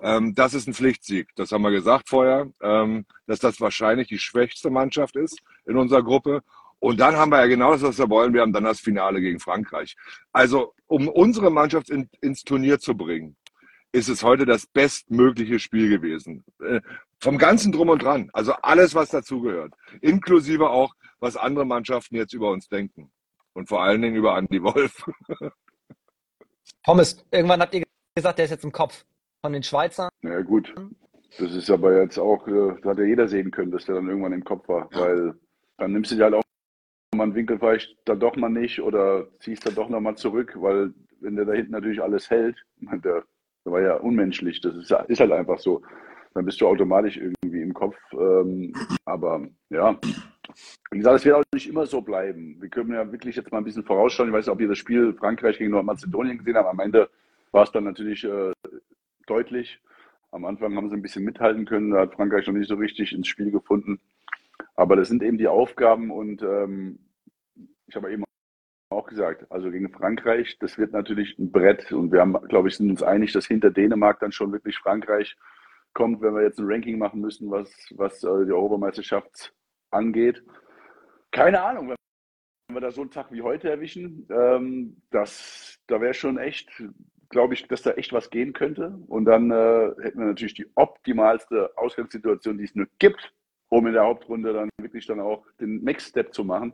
Ähm, das ist ein Pflichtsieg. Das haben wir gesagt vorher, ähm, dass das wahrscheinlich die schwächste Mannschaft ist in unserer Gruppe. Und dann haben wir ja genau das, was wir wollen. Wir haben dann das Finale gegen Frankreich. Also, um unsere Mannschaft in, ins Turnier zu bringen, ist es heute das bestmögliche Spiel gewesen. Äh, vom ganzen Drum und Dran. Also alles, was dazugehört. Inklusive auch, was andere Mannschaften jetzt über uns denken. Und vor allen Dingen über Andy Wolf. Pommes, irgendwann habt ihr gesagt, der ist jetzt im Kopf von den Schweizern. Ja, gut. Das ist aber jetzt auch, äh, da hat ja jeder sehen können, dass der dann irgendwann im Kopf war, weil dann nimmst du dir halt auch einen Winkel vielleicht dann doch mal nicht oder ziehst dann doch nochmal zurück, weil wenn der da hinten natürlich alles hält, der, der war ja unmenschlich, das ist, ist halt einfach so. Dann bist du automatisch irgendwie im Kopf. Ähm, aber ja, wie gesagt, es wird auch nicht immer so bleiben. Wir können ja wirklich jetzt mal ein bisschen vorausschauen. Ich weiß nicht, ob ihr das Spiel Frankreich gegen Nordmazedonien gesehen habt. Am Ende war es dann natürlich äh, deutlich. Am Anfang haben sie ein bisschen mithalten können. Da hat Frankreich noch nicht so richtig ins Spiel gefunden. Aber das sind eben die Aufgaben und ähm, ich habe eben auch gesagt, also gegen Frankreich, das wird natürlich ein Brett und wir haben, glaube ich, sind uns einig, dass hinter Dänemark dann schon wirklich Frankreich kommt, wenn wir jetzt ein Ranking machen müssen, was, was äh, die Europameisterschaft angeht. Keine Ahnung, wenn wir da so einen Tag wie heute erwischen, ähm, das, da wäre schon echt, glaube ich, dass da echt was gehen könnte. Und dann äh, hätten wir natürlich die optimalste Ausgangssituation, die es nur gibt, um in der Hauptrunde dann wirklich dann auch den Next Step zu machen.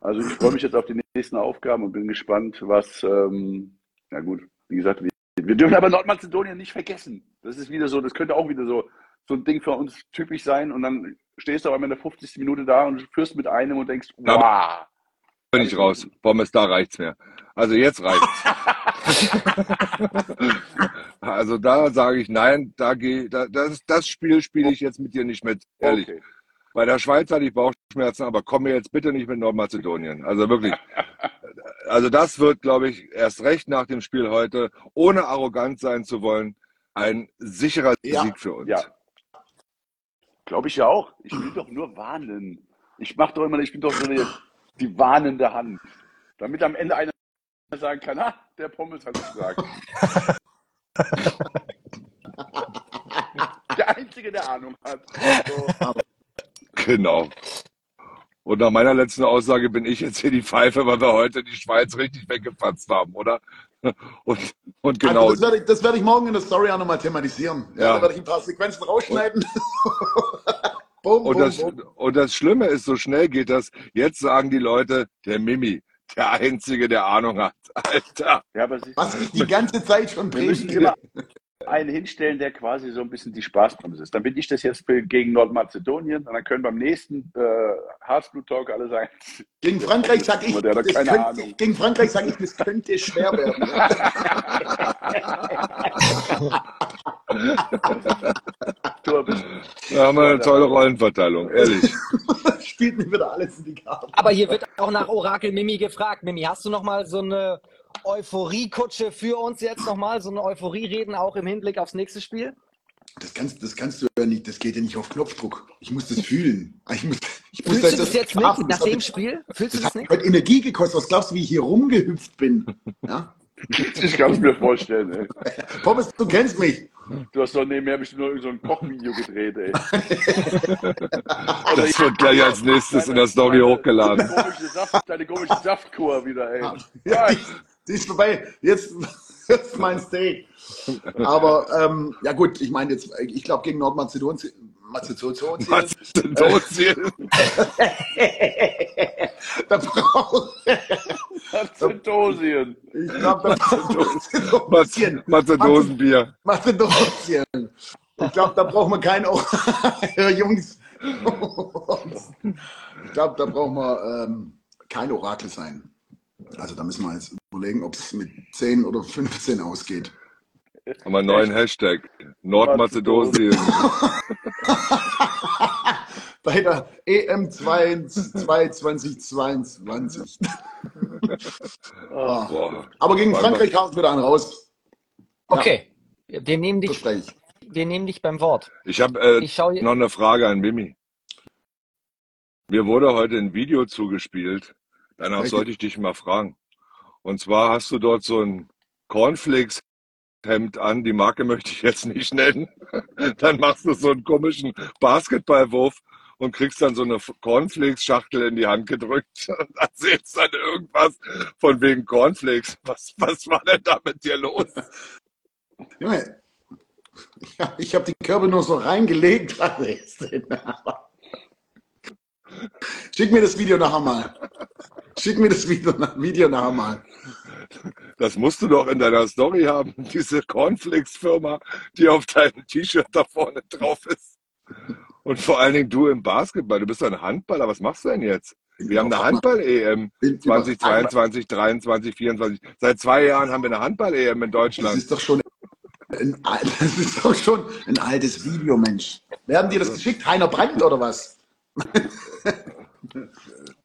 Also ich freue mich jetzt auf die nächsten Aufgaben und bin gespannt, was, ähm, na gut, wie gesagt, wir, wir dürfen aber Nordmazedonien nicht vergessen. Das ist wieder so, das könnte auch wieder so, so ein Ding für uns typisch sein und dann stehst du aber in der 50. Minute da und führst mit einem und denkst, wow. Bin ich raus. Pommes, da reicht's mir. Also jetzt reicht's. also da sage ich nein, da geh, da, das, das Spiel spiele ich jetzt mit dir nicht mit, ehrlich. Okay. Bei der Schweiz hatte ich Bauchschmerzen, aber komm mir jetzt bitte nicht mit Nordmazedonien. Also wirklich. Also das wird, glaube ich, erst recht nach dem Spiel heute, ohne arrogant sein zu wollen, ein sicherer Ja. Sieg für uns. Ja. Glaube ich ja auch. Ich will doch nur warnen. Ich mache doch immer, ich bin doch so die, die warnende Hand. Damit am Ende einer sagen kann, ah, der Pommes hat es gesagt. der Einzige, der Ahnung hat. So. Genau. Und nach meiner letzten Aussage bin ich jetzt hier die Pfeife, weil wir heute die Schweiz richtig weggefatzt haben, oder? Und, und genau. Also das werde ich, das werde ich morgen in der Story auch nochmal thematisieren. Ja, Ja. Da werde ich ein paar Sequenzen rausschneiden. Bum, Und bum, das, bum. und das Schlimme ist, so schnell geht das. Jetzt sagen die Leute, der Mimi, der Einzige, der Ahnung hat. Alter. Ja, Was ich die ganze Zeit schon predige. Einen hinstellen, der quasi so ein bisschen die Spaßbremse ist. Dann bin ich das jetzt gegen Nordmazedonien und dann können beim nächsten äh, Herzblut-Talk alle sagen, Gegen Frankreich sag ich, Der doch das keine könnte, Ahnung. gegen Frankreich sage ich, das könnte schwer werden. du bist Da haben wir eine tolle Rollenverteilung, ehrlich. Spielt mir wieder alles in die Karten. Aber hier wird auch nach Orakel Mimi gefragt. Mimi, hast du noch mal so eine Euphoriekutsche für uns jetzt noch mal? So eine Euphorie-Reden auch im Hinblick aufs nächste Spiel? Das kannst, das kannst du ja nicht, das geht ja nicht auf Knopfdruck. Ich muss das fühlen. Ich muss, ich muss Fühlst du das jetzt schlafen. nicht nach Das dem Spiel? Fühlst du Das das hat nicht? heute Energie gekostet. Was glaubst du, wie ich hier rumgehüpft bin? Ja? Ich kann es mir vorstellen, ey. Pommes, du kennst mich. Du hast doch nebenher bestimmt nur so ein Kochvideo gedreht, ey. Das wird gleich als nächstes in der Story hochgeladen. Deine komische, Saft, deine komische Saftkur wieder, ey. Ja, die, die ist vorbei. Jetzt, jetzt mein Steak. Aber ähm, ja gut, ich meine jetzt, ich glaube gegen Nordmazedonien. Mazedonien. Mazedonien. da braucht Mazedonien. ich glaube, da braucht Maz- Mazedosenbier. Mazedonien. Ich glaube, da braucht man kein. Jungs. Ich glaube, da braucht man ähm, kein Orakel sein. Also da müssen wir jetzt überlegen, ob es mit 10 oder 15 ausgeht. Haben wir einen neuen Hashtag. Nordmazedonien. Bei der EM 2022. Boah. Aber gegen Frankreich hauen wir einen raus. Okay. Wir nehmen dich, wir nehmen dich beim Wort. Ich habe äh, schau noch eine Frage an Mimi. Mir wurde heute ein Video zugespielt. Danach Welche? sollte ich dich mal fragen. Und zwar hast du dort so ein Cornflakes-Hemd an. Die Marke möchte ich jetzt nicht nennen. Dann machst du so einen komischen Basketballwurf und kriegst dann so eine Cornflakes-Schachtel in die Hand gedrückt und erzählst dann irgendwas von wegen Cornflakes. Was, was war denn da mit dir los? Junge, ja, ich habe die Körbe nur so reingelegt. Schick mir das Video nachher mal. Schick mir das Video, Video nachher mal. Das musst du doch in deiner Story haben, diese Cornflakes-Firma, die auf deinem T-Shirt da vorne drauf ist. Und vor allen Dingen du im Basketball, du bist ein Handballer, was machst du denn jetzt? Wir haben eine Handball-EM Bin 2022, 23, 24. Seit zwei Jahren haben wir eine Handball-EM in Das Deutschland. ist doch schon ein, das ist doch schon ein altes Video, Mensch. Werden dir das geschickt? Heiner Brandt oder was?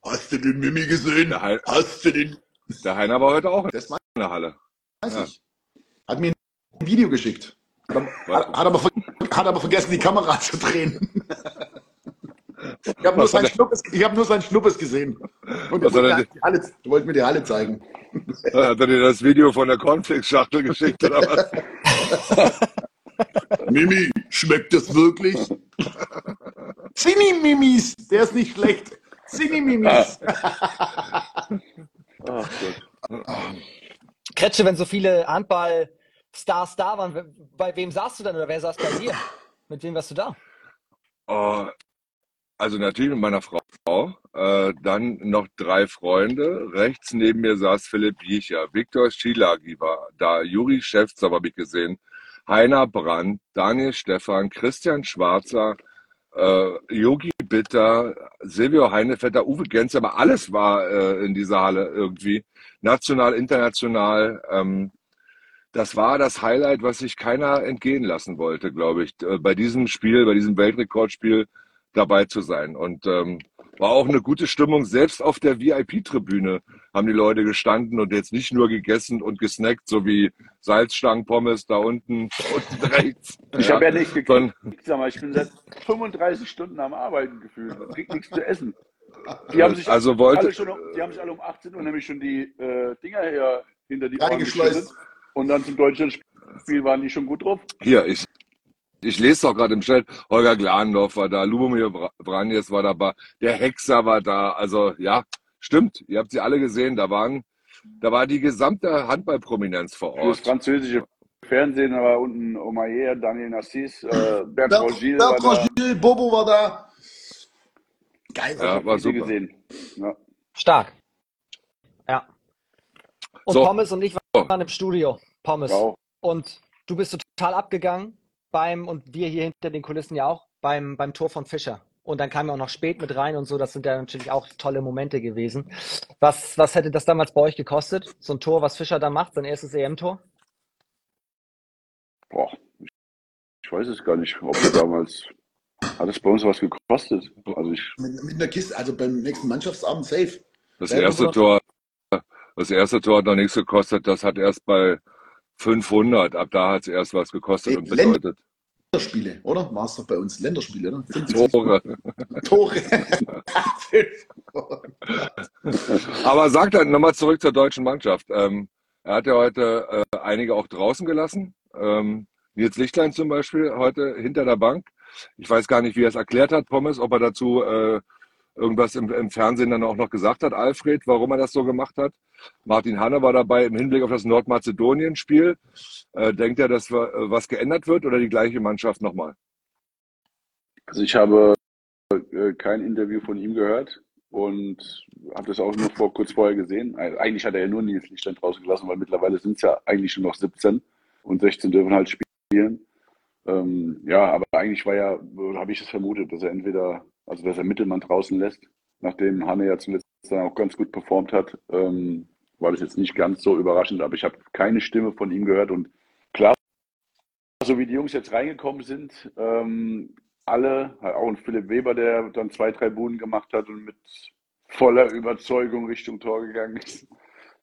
Hast du den Mimi gesehen? Der, Hein, Hast du den? der Heiner war heute auch in Das weiß der Halle. Ja. ich. Hat mir ein Video geschickt. Hat, aber- hat, aber, hat aber vergessen, die Kamera zu drehen. Ich habe nur, Was hat sein Schnuppes- ich hab nur sein Schnuppes gesehen. Und er Was hat er wollte, denn- die Halle, er wollte mir die Halle zeigen. Hat er dir das Video von der Cornflakes-Schachtel geschickt oder was? Mimi, schmeckt das wirklich? Zinni-Mimis, der ist nicht schlecht. Zinni-Mimis. Ach Gott. Kretsche, wenn so viele Handball-Stars da waren, bei wem saßt du denn oder wer saß bei dir? Mit wem warst du da? Oh, also natürlich mit meiner Frau. Äh, dann noch drei Freunde. Rechts neben mir saß Philipp Biecher. Viktor Schilagi war da. Juri Schäfzer habe ich gesehen. Heiner Brandt, Daniel Stephan, Christian Schwarzer, Yogi Bitter, Silvio Heinevetter, Uwe Genz, aber alles war äh, in dieser Halle irgendwie. National, international. Ähm, das war das Highlight, was sich keiner entgehen lassen wollte, glaube ich, äh, bei diesem Spiel, bei diesem Weltrekordspiel dabei zu sein. Und ähm, war auch eine gute Stimmung. Selbst auf der VIP-Tribüne haben die Leute gestanden und jetzt nicht nur gegessen und gesnackt, so wie Salzstangenpommes da unten, unten rechts. Ich habe ja nicht gekriegt. Sag mal, ich bin seit 35 Stunden am Arbeiten gefühlt. Ich krieg nichts zu essen. Die haben sich Also wollte- alle schon, um- die haben sich alle um 18 Uhr nämlich schon die äh, Dinger her hinter die Ohren geschüttet. Und dann zum Deutschlandspiel waren die schon gut drauf. Hier, ich, ich lese doch gerade im Chat, Holger Glandorf war da, Lubomir Branjes war dabei, der Hexer war da. Also ja, stimmt, ihr habt sie alle gesehen. Da waren, da war die gesamte Handballprominenz vor Ort. französische Fernsehen war unten Omayer, Daniel Nassis, äh, Bertrand Gilles war Bertrand da. Gilles, Bobo war da. Geil. Ja, war super. gesehen. Ja. Stark. Ja. Und So. Pommes und ich waren im Studio. Pommes. Wow. Und du bist total abgegangen beim, und wir hier hinter den Kulissen ja auch, beim, beim Tor von Fischer. Und dann kam ja auch noch spät mit rein und so. Das sind ja natürlich auch tolle Momente gewesen. Was, was hätte das damals bei euch gekostet? So ein Tor, was Fischer da macht, sein erstes EM-Tor? Boah, ich, ich weiß es gar nicht, ob wir damals, hat es bei uns was gekostet? Also ich, Mit, mit einer Kiste, also beim nächsten Mannschaftsabend safe. Das erste Tor, das erste Tor hat noch nichts gekostet. Das hat erst bei 500. Ab da hat es erst was gekostet und bedeutet Länderspiele, oder? War es doch bei uns Länderspiele, oder? 25 Tore. Tore. Aber sag dann nochmal zurück zur deutschen Mannschaft. Ähm, er hat ja heute äh, einige auch draußen gelassen. Ähm, Nils Lichtlein zum Beispiel heute hinter der Bank. Ich weiß gar nicht, wie er es erklärt hat, Pommes, ob er dazu äh, irgendwas im, im Fernsehen dann auch noch gesagt hat, Alfred, warum er das so gemacht hat. Martin Hanne war dabei im Hinblick auf das Nordmazedonien-Spiel. Äh, denkt er, dass äh, was geändert wird oder die gleiche Mannschaft nochmal? also ich habe äh, kein Interview von ihm gehört und habe das auch nur vor, kurz vorher gesehen. Also Eigentlich hat er ja nur Nils Lichtstein draußen gelassen, weil mittlerweile sind es ja eigentlich schon noch 17 und 16 dürfen halt spielen. Ähm, ja, aber eigentlich war ja, habe ich es vermutet, dass er entweder, also dass er Mittelmann draußen lässt, nachdem Hanne ja zuletzt dann auch ganz gut performt hat, ähm, war das jetzt nicht ganz so überraschend, aber ich habe keine Stimme von ihm gehört und klar, so wie die Jungs jetzt reingekommen sind, ähm, alle, auch ein Philipp Weber, der dann zwei, drei Buden gemacht hat und mit voller Überzeugung Richtung Tor gegangen ist,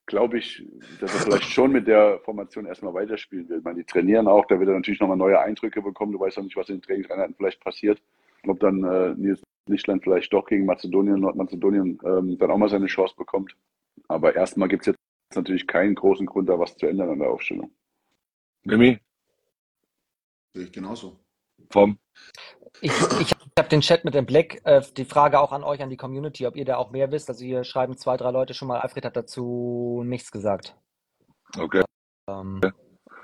glaube ich, dass er vielleicht schon mit der Formation erstmal weiterspielen will. Ich meine, die trainieren auch, da wird er natürlich nochmal neue Eindrücke bekommen. Du weißt ja nicht, was in den Trainingseinheiten vielleicht passiert. Ob dann äh, Nils Lichtland vielleicht doch gegen Mazedonien, Nordmazedonien ähm, dann auch mal seine Chance bekommt. Aber erstmal gibt es jetzt natürlich keinen großen Grund, da was zu ändern an der Aufstellung. Mimi, Sehe ich genauso. vom Ich, ich habe den Chat mit dem Blick. Äh, die Frage auch an euch, an die Community, ob ihr da auch mehr wisst. Also hier schreiben zwei, drei Leute schon mal. Alfred hat dazu nichts gesagt. Okay. Ähm,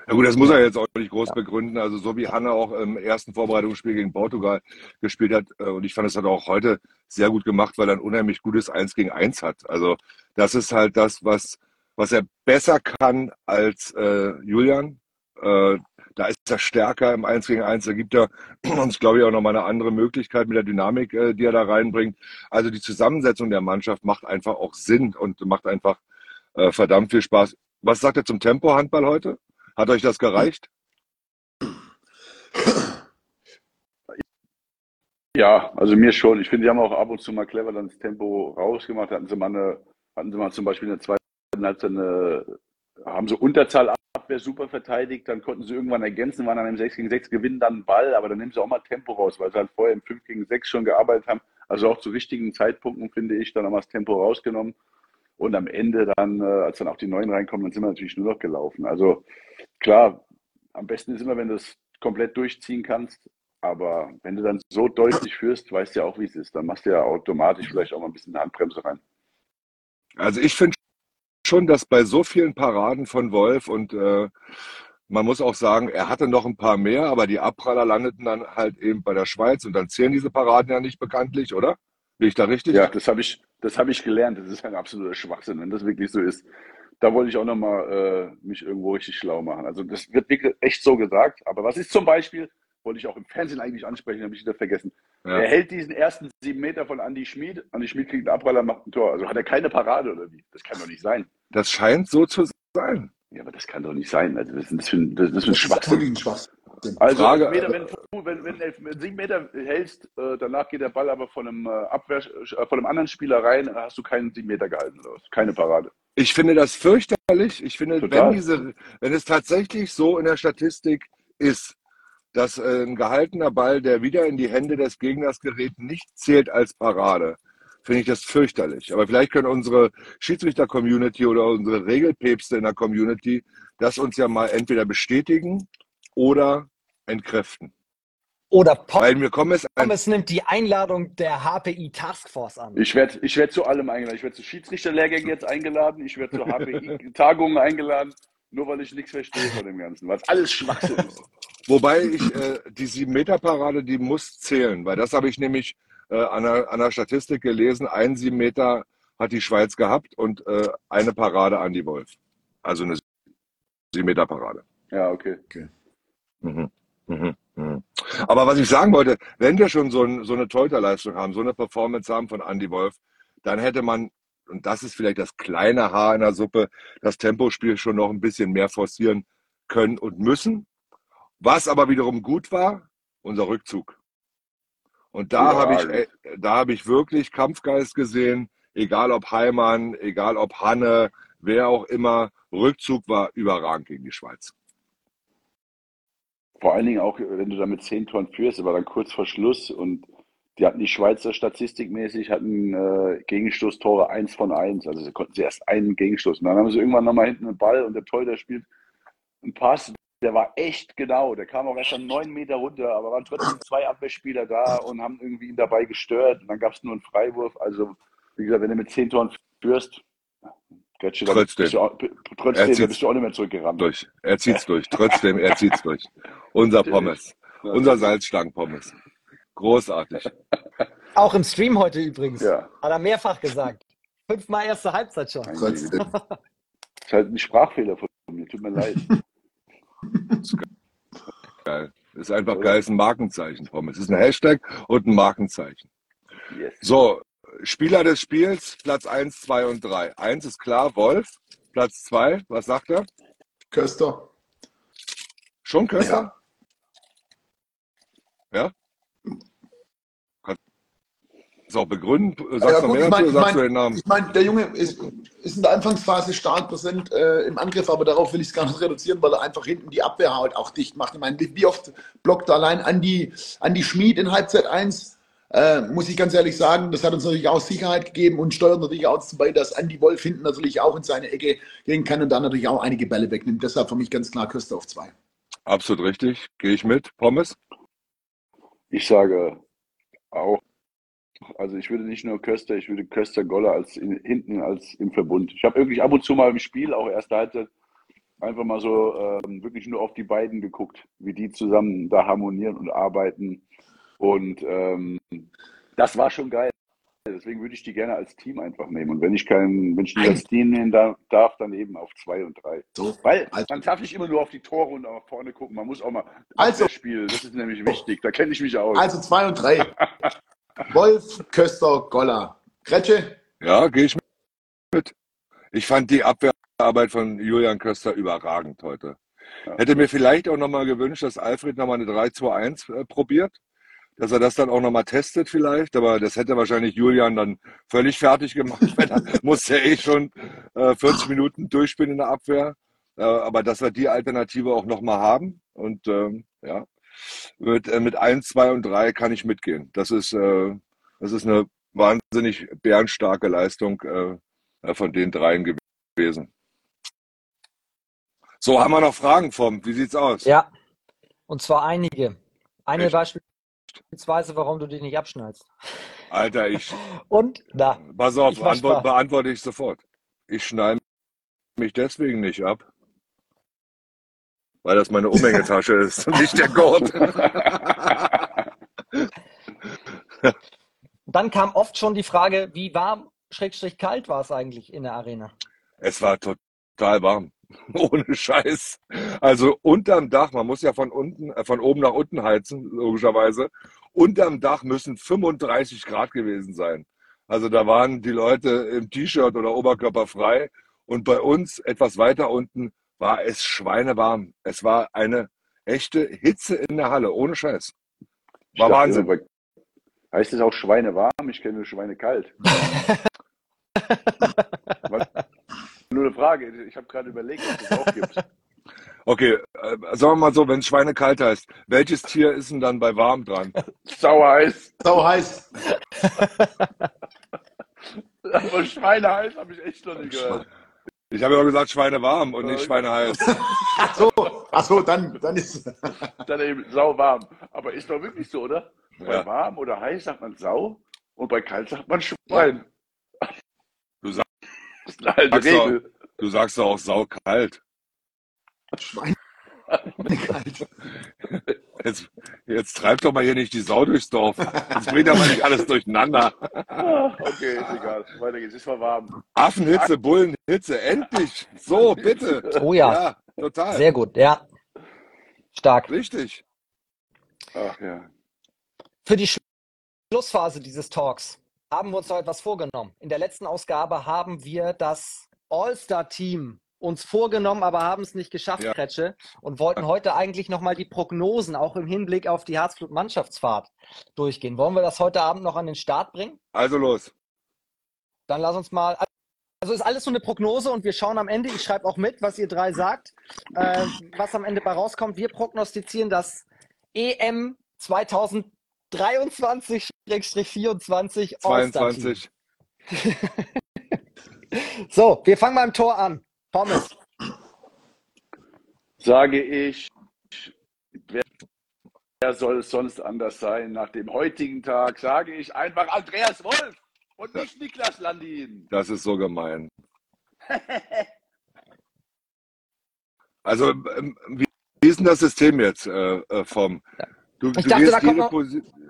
Ja gut, das muss er jetzt auch nicht groß Ja. begründen. Also so wie Hanna auch im ersten Vorbereitungsspiel gegen Portugal gespielt hat, äh, und ich fand, es hat er auch heute sehr gut gemacht, weil er ein unheimlich gutes Eins gegen Eins hat. Also das ist halt das, was, was er besser kann als äh, Julian. Äh, da ist er stärker im Eins gegen Eins. Da gibt er uns, glaube ich, auch nochmal eine andere Möglichkeit mit der Dynamik, äh, die er da reinbringt. Also die Zusammensetzung der Mannschaft macht einfach auch Sinn und macht einfach äh, verdammt viel Spaß. Was sagt er zum Tempo-Handball heute? Hat euch das gereicht? Ja, also mir schon. Ich finde, die haben auch ab und zu mal clever dann das Tempo rausgemacht. Hatten sie mal eine, hatten sie mal zum Beispiel in der zweiten Halbzeit eine, haben sie Unterzahlabwehr super verteidigt, dann konnten sie irgendwann ergänzen, waren dann im 6 gegen 6, gewinnen dann einen Ball, aber dann nehmen sie auch mal Tempo raus, weil sie halt vorher im 5 gegen 6 schon gearbeitet haben. Also auch zu richtigen Zeitpunkten, finde ich, dann haben wir das Tempo rausgenommen. Und am Ende dann, äh, als dann auch die Neuen reinkommen, dann sind wir natürlich nur noch gelaufen. Also klar, am besten ist immer, wenn du es komplett durchziehen kannst. Aber wenn du dann so deutlich führst, weißt du ja auch, wie es ist. Dann machst du ja automatisch vielleicht auch mal ein bisschen eine Handbremse rein. Also ich finde schon, dass bei so vielen Paraden von Wolf und äh, man muss auch sagen, er hatte noch ein paar mehr, aber die Abpraller landeten dann halt eben bei der Schweiz und dann zählen diese Paraden ja nicht bekanntlich, oder? Bin ich da richtig? Ja, das habe ich, das habe ich gelernt. Das ist ein absoluter Schwachsinn, wenn das wirklich so ist. Da wollte ich auch nochmal äh, mich irgendwo richtig schlau machen. Also das wird wirklich echt so gesagt. Aber was ist zum Beispiel, wollte ich auch im Fernsehen eigentlich ansprechen, habe ich wieder vergessen. Ja. Er hält diesen ersten sieben Meter von Andy Schmid. Andy Schmid kriegt einen Abpraller, macht ein Tor. Also hat er keine Parade oder wie? Das kann doch nicht sein. Das scheint so zu sein. Ja, aber das kann doch nicht sein. Also das ist das für ein, das ist ein Das ist Schwachsinn. wirklich ein Schwachsinn. Also Frage, Meter, wenn, du- wenn, wenn, elf, wenn sieben Meter hältst, äh, danach geht der Ball aber von einem äh, Abwehr, äh, von einem anderen Spieler rein, dann hast du keinen sieben Meter gehalten oder. Keine Parade. Ich finde das fürchterlich. Ich finde, Total. wenn diese, wenn es tatsächlich so in der Statistik ist, dass ein gehaltener Ball, der wieder in die Hände des Gegners gerät, nicht zählt als Parade, finde ich das fürchterlich. Aber vielleicht können unsere Schiedsrichter-Community oder unsere Regelpäpste in der Community das uns ja mal entweder bestätigen oder entkräften. Oder Weil mir Pommes nimmt die Einladung der HPI Taskforce an. Ich werde ich werd zu allem eingeladen. Ich werde zu Schiedsrichterlehrgängen jetzt eingeladen. Ich werde zu HPI-Tagungen eingeladen. Nur weil ich nichts verstehe von dem Ganzen. Was alles Schwachsinn ist. wobei ich äh, die 7-Meter-Parade, die muss zählen, weil das habe ich nämlich äh, an, der, an der Statistik gelesen. Ein 7 Meter hat die Schweiz gehabt und äh, eine Parade Andy Wolf. Also eine 7-Meter-Parade. Ja, okay. Mhm. Mhm. Mhm. Aber was ich sagen wollte, wenn wir schon so, ein, so eine Torhüterleistung haben, so eine Performance haben von Andy Wolf, dann hätte man, und das ist vielleicht das kleine Haar in der Suppe, das Tempospiel schon noch ein bisschen mehr forcieren können und müssen. Was aber wiederum gut war, unser Rückzug. Und da habe ich, äh, da habe ich wirklich Kampfgeist gesehen, egal ob Heimann, egal ob Hanne, wer auch immer. Rückzug war überragend gegen die Schweiz. Vor allen Dingen auch, wenn du da mit zehn Toren führst, war dann kurz vor Schluss und die hatten die Schweizer statistikmäßig, hatten äh, Gegenstoßtore eins von eins. Also sie konnten sie erst einen Gegenstoß. Und dann haben sie irgendwann nochmal hinten einen Ball und der Torhüter spielt einen Pass, der war echt genau. Der kam auch erst an neun Meter runter, aber waren trotzdem zwei Abwehrspieler da und haben irgendwie ihn dabei gestört. Und dann gab es nur einen Freiwurf. Also, wie gesagt, wenn du mit zehn Toren führst, Götze, dann Trotzdem. bist du auch, Er trotzdem, da zieht's bist du auch nicht mehr zurückgerannt. durch. Er zieht's durch. Trotzdem, er zieht's durch. Unser Pommes. Unser Salzstangenpommes. Großartig. Auch im Stream heute übrigens. Ja. Hat er mehrfach gesagt. Fünfmal erste Halbzeit schon. Das ist halt ein Sprachfehler von mir, tut mir leid. Geil. Ist einfach geil. Ist ein Markenzeichen, Pommes. Ist ein Hashtag und ein Markenzeichen. Yes. So, Spieler des Spiels, Platz 1, 2 und 3. Eins ist klar, Wolf. Platz 2, was sagt er? Köster. Schon Köster? Ja? Kannst auch begründen? Sagst Ja, du gut, mehr ich dazu meine, oder ich sagst du den mein, Namen? ich mein, der Junge ist, ist in der Anfangsphase stark präsent äh, im Angriff, aber darauf will ich es gar nicht reduzieren, weil er einfach hinten die Abwehr halt auch dicht macht. Ich meine, wie oft blockt er allein Andi, Andi Schmid in Halbzeit 1? Äh, muss ich ganz ehrlich sagen, das hat uns natürlich auch Sicherheit gegeben und steuert natürlich auch dazu bei, dass Andi Wolf hinten natürlich auch in seine Ecke gehen kann und dann natürlich auch einige Bälle wegnimmt. Deshalb für mich ganz klar Köster auf zwei. Absolut richtig. Gehe ich mit. Pommes? Ich sage auch, also ich würde nicht nur Köster, ich würde Köster Goller als in, hinten als im Verbund. Ich habe wirklich ab und zu mal im Spiel, auch erste Halbzeit, einfach mal so ähm, wirklich nur auf die beiden geguckt, wie die zusammen da harmonieren und arbeiten. Und ähm, das war schon geil. Deswegen würde ich die gerne als Team einfach nehmen. Und wenn ich keinen, wenn ich nicht als Team nehmen darf, darf, dann eben auf zwei und drei. So, Weil also- man darf nicht immer nur auf die Tore und nach vorne gucken. Man muss auch mal Also- das Spiel. Das ist nämlich wichtig. Da kenne ich mich aus. Also zwei und drei. Wolf, Köster, Goller. Gretsche? Ja, gehe ich mit. Ich fand die Abwehrarbeit von Julian Köster überragend heute. Hätte mir vielleicht auch nochmal gewünscht, dass Alfred nochmal eine 3-2-1 äh, probiert, dass er das dann auch nochmal testet vielleicht, aber das hätte wahrscheinlich Julian dann völlig fertig gemacht, weil er muss ja eh schon äh, 40 Minuten durchspielen in der Abwehr. Äh, aber dass wir die Alternative auch nochmal haben und ähm, ja, mit, äh, mit 1, 2 und 3 kann ich mitgehen. Das ist, äh, das ist eine wahnsinnig bärenstarke Leistung äh, von den dreien gewesen. So, haben wir noch Fragen vom? Wie sieht's aus? Ja, und zwar einige. Eine Echt? beispielsweise, warum du dich nicht abschneidest. Alter, ich, Und, na, pass auf, Ich beantworte ich sofort. Ich schneide mich deswegen nicht ab, weil das meine Umhängetasche ist und nicht der Gurt. dann kam oft schon die Frage, wie warm, schrägstrich kalt war es eigentlich in der Arena? Es war total warm. Ohne Scheiß. Also unterm Dach, man muss ja von unten, äh, von oben nach unten heizen, logischerweise. Unterm Dach müssen 35 Grad gewesen sein. Also da waren die Leute im T-Shirt oder Oberkörper frei. Und bei uns etwas weiter unten war es schweinewarm. Es war eine echte Hitze in der Halle, ohne Scheiß. War dachte Wahnsinn. immer, Heißt es auch Schweine warm? Ich kenne nur Schweine kalt. Was? Nur eine Frage. Ich habe gerade überlegt, ob es das auch gibt. Okay, äh, sagen wir mal so, wenn es Schweine kalt heißt, welches Tier ist denn dann bei warm dran? Sauer heiß. Sau heiß. Aber Schweine heiß habe ich echt noch nicht gehört. Ich habe ja gesagt Schweinewarm und nicht Schweineheiß. Ach so, ach so dann, dann ist Dann eben sauwarm. Aber ist doch wirklich so, oder? Bei Ja. warm oder heiß sagt man Sau und bei kalt sagt man Schwein. Du sagst, Das ist eine alte Regel. du sagst doch auch saukalt. Schwein. Jetzt, jetzt treib doch mal hier nicht die Sau durchs Dorf. Jetzt bringt aber nicht alles durcheinander. Okay, ist egal. Weiter geht's. Es war warm. Affenhitze, Bullenhitze, endlich. So, bitte. Oh ja. Ja, total. Sehr gut, ja. Stark. Richtig. Ach ja. Für die Schlussphase dieses Talks haben wir uns noch etwas vorgenommen. In der letzten Ausgabe haben wir das All-Star-Team uns vorgenommen, aber haben es nicht geschafft, Ja. Kretsche, und wollten heute eigentlich nochmal die Prognosen, auch im Hinblick auf die Herzblut-Mannschaftsfahrt, durchgehen. Wollen wir das heute Abend noch an den Start bringen? Also los. Dann lass uns mal. Also ist alles so eine Prognose und wir schauen am Ende, ich schreibe auch mit, was ihr drei sagt, äh, was am Ende bei rauskommt. Wir prognostizieren das EM 2023-24 All-Star-Team. 22. So, wir fangen beim Tor an. Pommes. Sage ich, wer, wer soll es sonst anders sein? Nach dem heutigen Tag sage ich einfach Andreas Wolf und nicht Niklas Landin. Das ist so gemein. Also, ähm, wie ist denn das System jetzt äh, äh, vom? Du, du, dachte, gehst noch-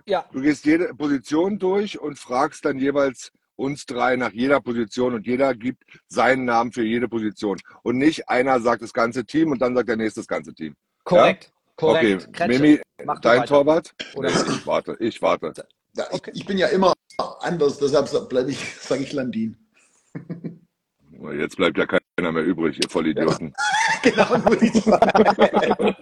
Ja. du gehst jede Position durch und fragst dann jeweils uns drei nach jeder Position und jeder gibt seinen Namen für jede Position. Und nicht einer sagt das ganze Team und dann sagt der nächste das ganze Team. Korrekt. Korrekt. Okay, Kretsche, Mimi, mach dein weiter. Torwart? Oder- ich warte, ich warte. Ja, ich, ich bin ja immer anders, deshalb bleibe ich, sage ich Landin. Jetzt bleibt ja keiner mehr übrig, ihr Vollidioten. Genau, muss ich sagen.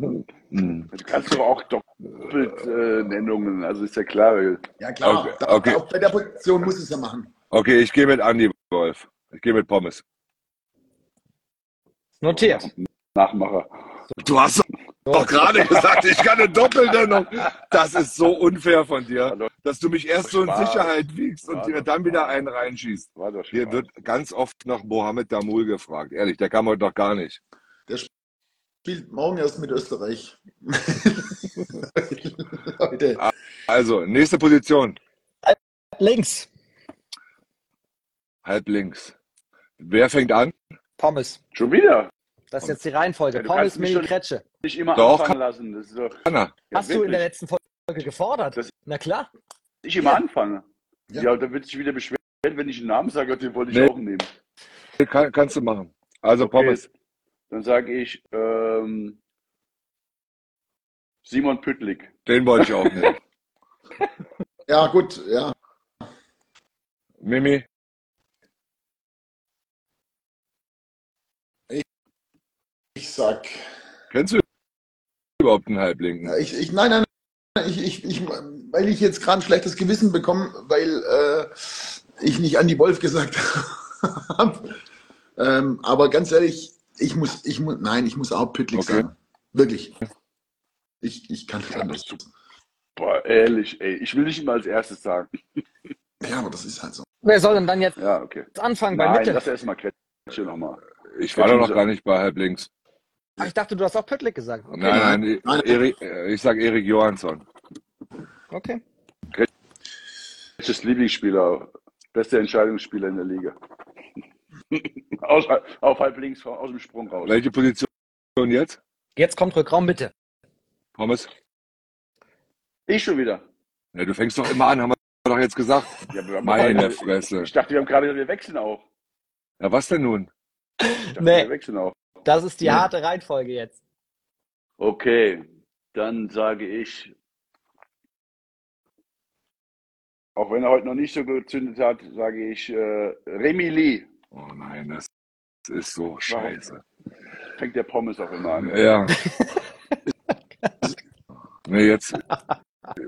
Hm. Du kannst doch auch doppelt äh, Nennungen, also ist ja klar. Ja klar, Okay, da, okay. auch bei der Position muss es ja machen. Okay, ich gehe mit Andy Wolf. Ich gehe mit Pommes. Notiert. Nachmacher. Du hast doch gerade gesagt, ich kann eine Doppeldennung. Das ist so unfair von dir, dass du mich erst so in. Sicherheit wiegst und dir dann wieder einen reinschießt. Hier wird ganz oft nach Mohammed Damul gefragt. Ehrlich, der kam heute noch gar nicht. Spielt morgen erst mit Österreich. Leute, Also, nächste Position. Links. Halb links. Wer fängt an? Pommes. Schon wieder. Das ist jetzt die Reihenfolge. Ja, Pommes, doch- Kretsche. Nicht immer Doch, anfangen lassen. Das ist Anna. ja, Hast du in der wirklich. letzten Folge gefordert? Das- Na klar. Ich immer anfange. Ja. Ja, da wird sich wieder beschweren, wenn ich einen Namen sage, den wollte ich Nee. auch nehmen. Kann, kannst du machen. Also Okay. Pommes. Dann sage ich ähm, Simon Püttlik. Den wollte ich auch nehmen. ja gut, ja. Mimi. Ich sag, Kennst du überhaupt einen Halblinken? ich, ich, nein, nein, nein, ich, ich, ich, weil ich jetzt gerade ein schlechtes Gewissen bekomme, weil äh, ich nicht Andi Wolf gesagt habe. ähm, aber ganz ehrlich, ich muss, ich muss, nein, ich muss auch Püttlik Okay. sagen. Wirklich. Ich, ich kann nicht anders. Boah, ehrlich, ey. Ich will nicht immer als erstes sagen. Ja, aber das ist halt so. Wer soll denn dann jetzt Ja, okay. anfangen bei Nein, Mitte? lass erst mal Kretsche nochmal. Ich war doch noch gar nicht bei halblinks. Ach, ich dachte, du hast auch Püttlik gesagt. Okay. Nein, nein, Nein. Erik, ich sag Erik Johansson. okay. Kretsches Lieblingsspieler. Bester Entscheidungsspieler in der Liga. aus, auf halb links aus dem Sprung raus. Welche Position jetzt? Jetzt kommt Rückraum Mitte. Pommes? Ich schon wieder. Ja, du fängst doch immer an, haben wir doch jetzt gesagt. Ja, Meine Fresse. Ich dachte, wir haben gerade gesagt, wir wechseln auch. Ja, was denn nun? Ich dachte, Nee. wir wechseln auch. Das ist die Ja. harte Reihenfolge jetzt. Okay, dann sage ich, auch wenn er heute noch nicht so gezündet hat, sage ich äh, Remy Lee. Oh nein, das ist so scheiße. Fängt der Pommes auch immer an. Ja. Nee, jetzt,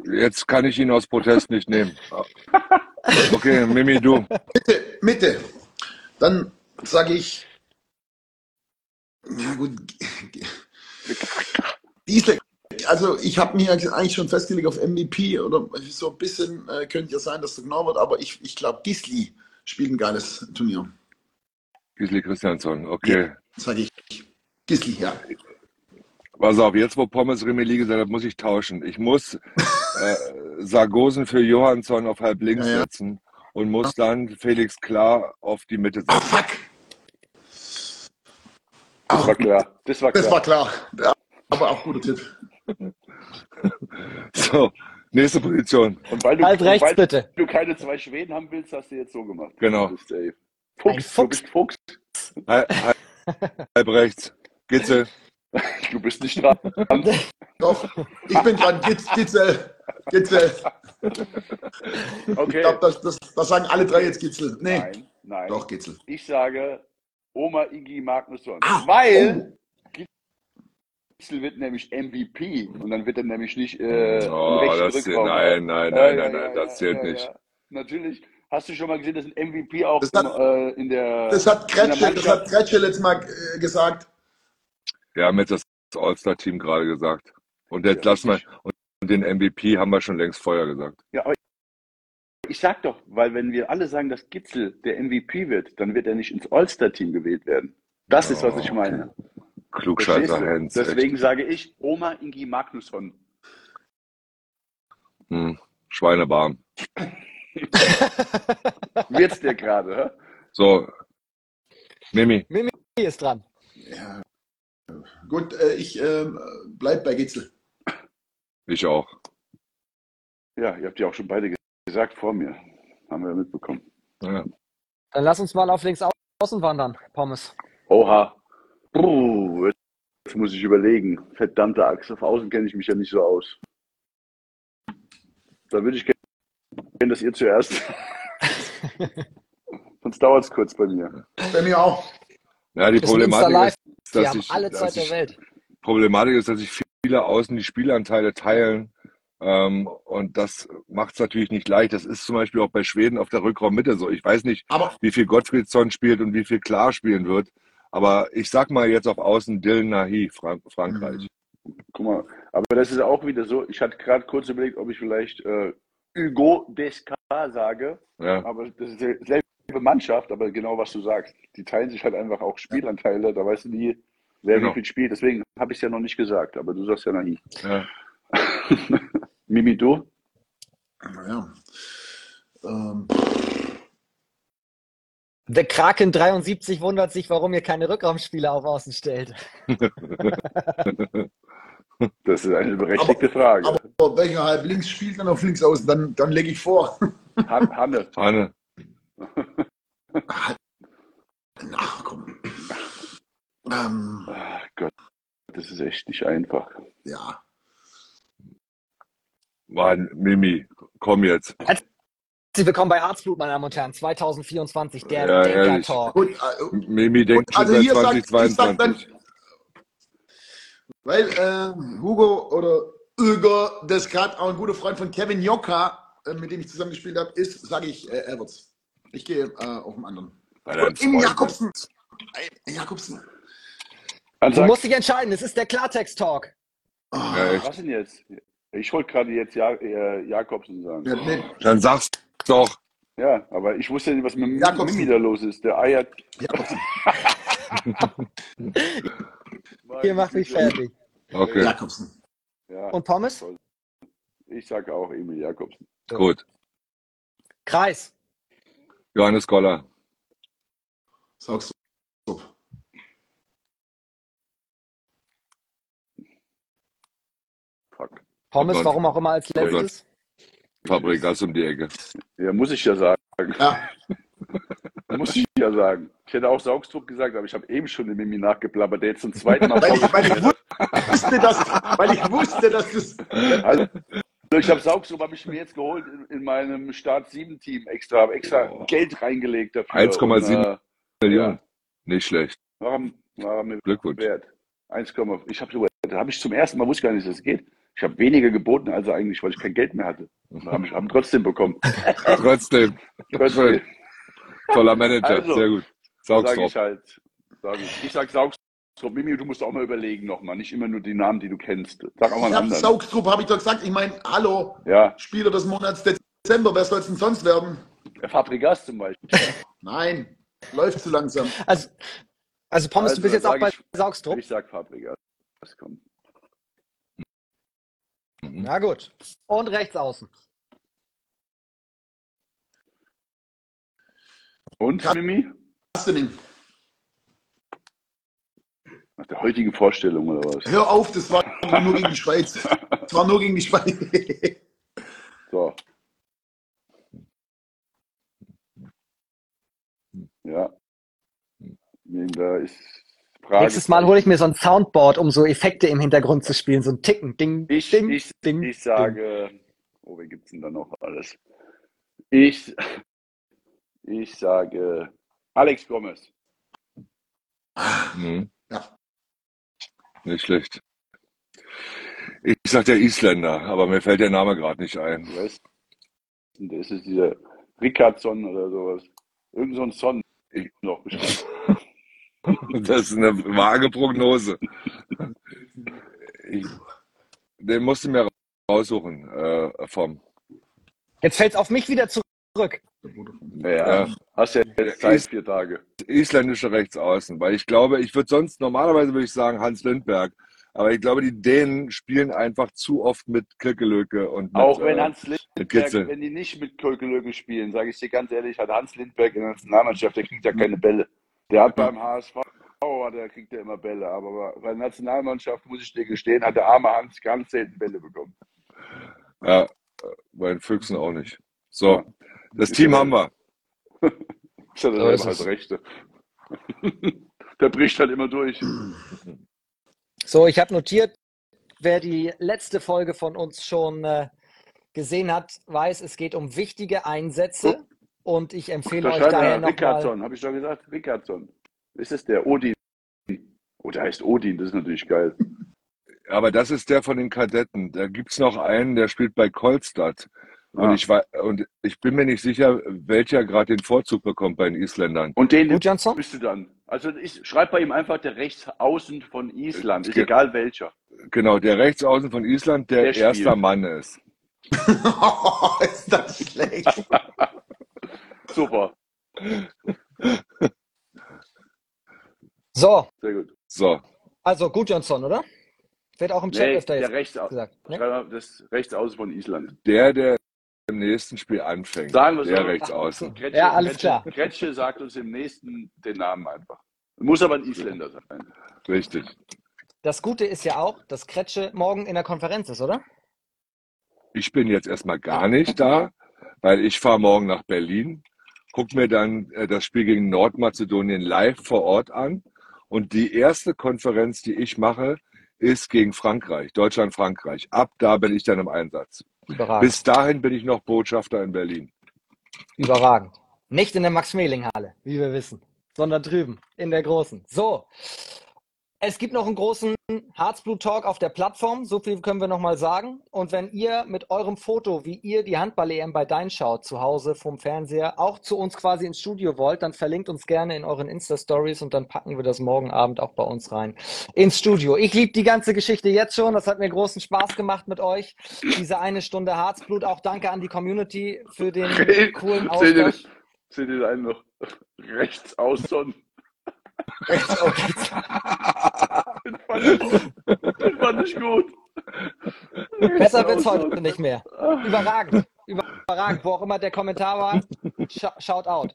jetzt kann ich ihn aus Protest nicht nehmen. Okay, Mimi, du. Mitte, Mitte. Dann sage ich, ja gut, Diesel. Also ich habe mich eigentlich schon festgelegt auf MVP oder so ein bisschen äh, könnte ja sein, dass der genau wird, aber ich, ich glaube, Gisli spielt ein geiles Turnier. Gisli Christiansson, okay. Sag ich. Gisli, ja. Pass auf, jetzt wo Pommes Remeli gesagt hat, muss ich tauschen. Ich muss äh, Sargosen für Johansson auf halb links Ja, ja. setzen und muss dann Felix Klar auf die Mitte setzen. fuck. Das war klar. Das war klar. Das war klar. Ja, aber auch guter Tipp. So, nächste Position. Und weil du, und rechts, weil bitte. du keine zwei Schweden haben willst, hast du jetzt so gemacht. Genau. Du bist, ey, Ein Fuchs, Fuchs. Du bist Fuchs. Halb, halb, halb rechts. Gitzel. Du bist nicht dran. Doch, ich bin dran. Gitz, Gitzel. Gitzel. Ich Okay. glaube, das, das, das sagen alle drei jetzt Gitzel. Nee, Nein, nein. doch Gitzel. Ich sage Oma Iggy Magnusson. Ah, weil Gitzel wird nämlich MVP und dann wird er nämlich nicht äh, Oh, das, Rückraum. nein, nein, nein, nein, nein, das zählt ja, nicht. ja. Natürlich. Hast du schon mal gesehen, dass ein MVP auch Das hat- äh, in der Das hat Kretsche, das hat Kretsche letztes Mal äh, gesagt. Wir haben jetzt das All-Star-Team gerade gesagt. Und jetzt Ja, lass mal, und den MVP haben wir schon längst vorher gesagt. Ja, aber ich sag doch, weil wenn wir alle sagen, dass Gitzel der MVP wird, dann wird er nicht ins All-Star-Team gewählt werden. Das ist, was ich meine. Klugscheißer? Hens. Deswegen sage ich Oma Ingi Magnusson. Hm, Schweinebarm. Wird's dir gerade? So, Mimi. Mimi ist dran. Ja. Gut, äh, ich ähm, bleib bei Gitzel. Ich auch. Ja, ihr habt ja auch schon beide gesagt vor mir. Haben wir mitbekommen. Ja. Dann lass uns mal auf links au- außen wandern, Pommes. Oha. Puh, jetzt muss ich überlegen. Verdammte Axt, auf Außen kenne ich mich ja nicht so aus. Da würde ich gerne, dass ihr zuerst. Sonst dauert es kurz bei mir. Bei mir auch. Ja, die Problematik ist, dass haben ich, alle dass Zeit der Welt. Problematik ist, dass sich viele außen die Spielanteile teilen. Ähm, und das macht es natürlich nicht leicht. Das ist zum Beispiel auch bei Schweden auf der Rückraummitte so. Ich weiß nicht, Aber wie viel Gottfriedsson spielt und wie viel Klar spielen wird. Aber ich sag mal jetzt auf Außen Dylan Nahi, Frank Frankreich. Guck mal, aber das ist auch wieder so. Ich hatte gerade kurz überlegt, ob ich vielleicht äh, Hugo Desca sage. Ja, Aber das ist dieselbe Mannschaft, aber genau was du sagst. Die teilen sich halt einfach auch Spielanteile, da weißt du nie, wer Genau. wie viel spielt. Deswegen habe ich es ja noch nicht gesagt, aber du sagst ja Nahi. ja. Mimi, du? ja. Ähm, Der Kraken 73 wundert sich, warum ihr keine Rückraumspieler auf Außen stellt. Das ist eine berechtigte Frage. aber welcher halb links spielt dann auf links außen? Dann, dann lege ich vor. Han Hanne. Hanne. Ach komm. Ähm, Ach Gott, das ist echt nicht einfach. ja. Mann, Mimi, komm jetzt. Herzlich willkommen bei Harzblut, meine Damen und Herren. 2024, der Ja, Denker ehrlich. Talk. Gut, äh, Mimi denkt Und also schon hier seit sagt- ich sag dann- 2022. weil äh, Hugo oder Hugo Descartes, auch ein guter Freund von Kevin Jokka, äh, mit dem ich zusammen gespielt habe, ist, sage ich, äh, Everts. Ich gehe äh, auf den anderen. Und im. Jakobsen. Äh, Jakobsen. Dann Du musst dich entscheiden, es ist der Klartext-Talk. Ja, echt. was denn jetzt? Ich wollte gerade jetzt ja äh, Jakobsen sagen. ja, nee, Dann sag's doch. Ja, aber ich wusste nicht, was mit Jakobsen. Mimi da los ist. Der eiert. Ihr macht mich fertig. Okay, Jakobsen. Ja, Und Pommes? ich sage auch Emil Jakobsen. gut. Kreis. Johannes Koller. Sagst du. Fuck. Pommes, Oh warum auch immer als Oh letztes. Fabregas um die Ecke. Ja, muss ich ja sagen. Ja, Muss ich ja sagen. Ich hätte auch Saugstrupp gesagt, aber ich habe eben schon den Mimi nachgeplappert, der jetzt zum zweiten Mal weil, ich, weil, ich wusste, dass, weil ich wusste, dass das. hat. Also, ich habe Saugstrupp habe ich mir jetzt geholt in, in meinem Start 7 Team extra, habe extra Oh. Geld reingelegt dafür. 1,7 Und, äh, Millionen. Nicht schlecht. war, war mir Glückwunsch. wert. 1, ich habe sogar, da habe ich zum ersten Mal wusste gar nicht, dass es geht. Ich habe weniger geboten als eigentlich, weil ich kein Geld mehr hatte. Habe ich hab trotzdem bekommen. Trotzdem. Trotzdem. Toller Manager. Also, Sehr gut. Sag Saugstrop. ich halt. Sag ich. ich sag Saugstrupp. Mimi, du musst auch mal überlegen nochmal. Nicht immer nur die Namen, die du kennst. Sag auch mal einen anderen. Saugstrupp, habe ich doch gesagt. Ich meine, hallo, Ja, Spieler des Monats Dezember, wer soll es denn sonst werden? der Fabregas zum Beispiel. Nein. Läuft zu langsam. Also, also Pommes, du bist jetzt auch bei sag ich- Saugstrup? Ich sag Fabregas. Das kommt. Na gut. Und rechts außen. Und, Ja. Mimi? Was denn? Nach der heutigen Vorstellung oder was? Hör auf, das war nur gegen die Schweiz. Das war nur gegen die Schweiz. So. Ja. Da ist Frage. Nächstes Mal hole ich mir so ein Soundboard, um so Effekte im Hintergrund zu spielen. So ein Ticken, Ding, Ich, Ding, ich, Ding. ich sage, oh, wer gibt's denn da noch alles? Ich, ich sage Alex Gomez. Mhm. Ja. Nicht schlecht. Ich sag der Isländer, aber mir fällt der Name gerade nicht ein. Du weißt, das ist dieser Rickardsson oder sowas. Irgend so ein Son noch bestimmt. Das ist eine vage Prognose. Ich, den musst du mir raussuchen, äh, vom. Jetzt fällt es auf mich wieder zurück. Ja, Ja. hast ja jetzt Zeit, vier Tage. isländische Rechtsaußen, weil ich glaube, ich würde sonst normalerweise würde ich sagen Hans Lindberg, aber ich glaube, die Dänen spielen einfach zu oft mit Kirkelöke und mit, Auch wenn äh, Hans Lindberg, wenn die nicht mit Kölkelöke spielen, sage ich dir ganz ehrlich, hat Hans Lindberg in der Nationalmannschaft, der kriegt ja keine Bälle. Der hat beim HSV, der kriegt ja immer Bälle, aber bei der Nationalmannschaft, muss ich dir gestehen, hat der arme Hans ganz selten Bälle bekommen. Ja, äh, bei den Füchsen auch nicht. So, das Team ja- haben wir. Ist ja So der ist halt es. Rechte. der bricht halt immer durch. So, ich habe notiert, wer die letzte Folge von uns schon äh, gesehen hat, weiß, es geht um wichtige Einsätze. Und ich empfehle Da euch daher er nochmal. Rickardsson, habe ich doch gesagt, Rickardsson. Ist es der Odin? Oh, der heißt Odin, das ist natürlich geil. Aber das ist der von den Kadetten. Da gibt's noch einen, der spielt bei Kolstad. Und, ich, wei- und ich bin mir nicht sicher, welcher gerade den Vorzug bekommt bei den Isländern. Und den Gut, Jansson? bist du dann. Also ich schreib bei ihm einfach der Rechtsaußen von Island, ist Ge- egal welcher. Genau, der Rechtsaußen von Island, der, Der spielt. erster Mann ist. ist das schlecht. Super, So, sehr gut. So, also gut, Johnson, oder? Wird auch im Chat Nee, öfter der jetzt Rechtsau gesagt. Ne? schreib mal das Rechtsaußen von Island. der, der im nächsten Spiel anfängt. Sagen wir der so. Rechtsaußen. Kretsche, Ja, alles Kretsche, klar. Kretsche sagt uns im nächsten den Namen einfach. Muss aber ein Isländer sein. Richtig. Das Gute ist ja auch, dass Kretsche morgen in der Konferenz ist, oder? Ich bin jetzt erstmal gar nicht da, weil ich fahre morgen nach Berlin, gucke mir dann äh, das Spiel gegen Nordmazedonien live vor Ort an. Und die erste Konferenz, die ich mache, ist gegen Frankreich, Deutschland-Frankreich. Ab da bin ich dann im Einsatz. Überragend. Bis dahin bin ich noch Botschafter in Berlin. Überragend. Nicht in der Max-Mehling-Halle, wie wir wissen, sondern drüben, in der großen. So, es gibt noch einen großen Herzblut-Talk auf der Plattform, so viel können wir nochmal sagen. Und wenn ihr mit eurem Foto, wie ihr die Handball-EM bei Dein schaut, zu Hause vom Fernseher, auch zu uns quasi ins Studio wollt, dann verlinkt uns gerne in euren Insta-Stories und dann packen wir das morgen Abend auch bei uns rein ins Studio. Ich liebe die ganze Geschichte jetzt schon, das hat mir großen Spaß gemacht mit euch. Diese eine Stunde Herzblut, auch danke an die Community für den coolen Seht ihr, Austausch. seht ihr einen noch Rechtsaußen? Okay. Den fand ich, den fand ich gut. Besser wird's heute nicht mehr. Überragend. Überragend. Wo auch immer der Kommentar war, sh shout out.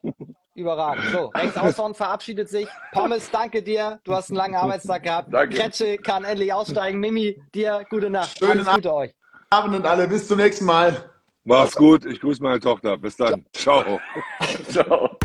Überragend. So, rechts außen verabschiedet sich. Pommes, danke dir. Du hast einen langen Arbeitstag gehabt. Danke. Kretsche kann endlich aussteigen. Mimi, dir gute Nacht. Schönen Alles Gute euch. Abend und alle, bis zum nächsten Mal. Mach's gut. Ich grüße meine Tochter. Bis dann. Ciao. Ciao.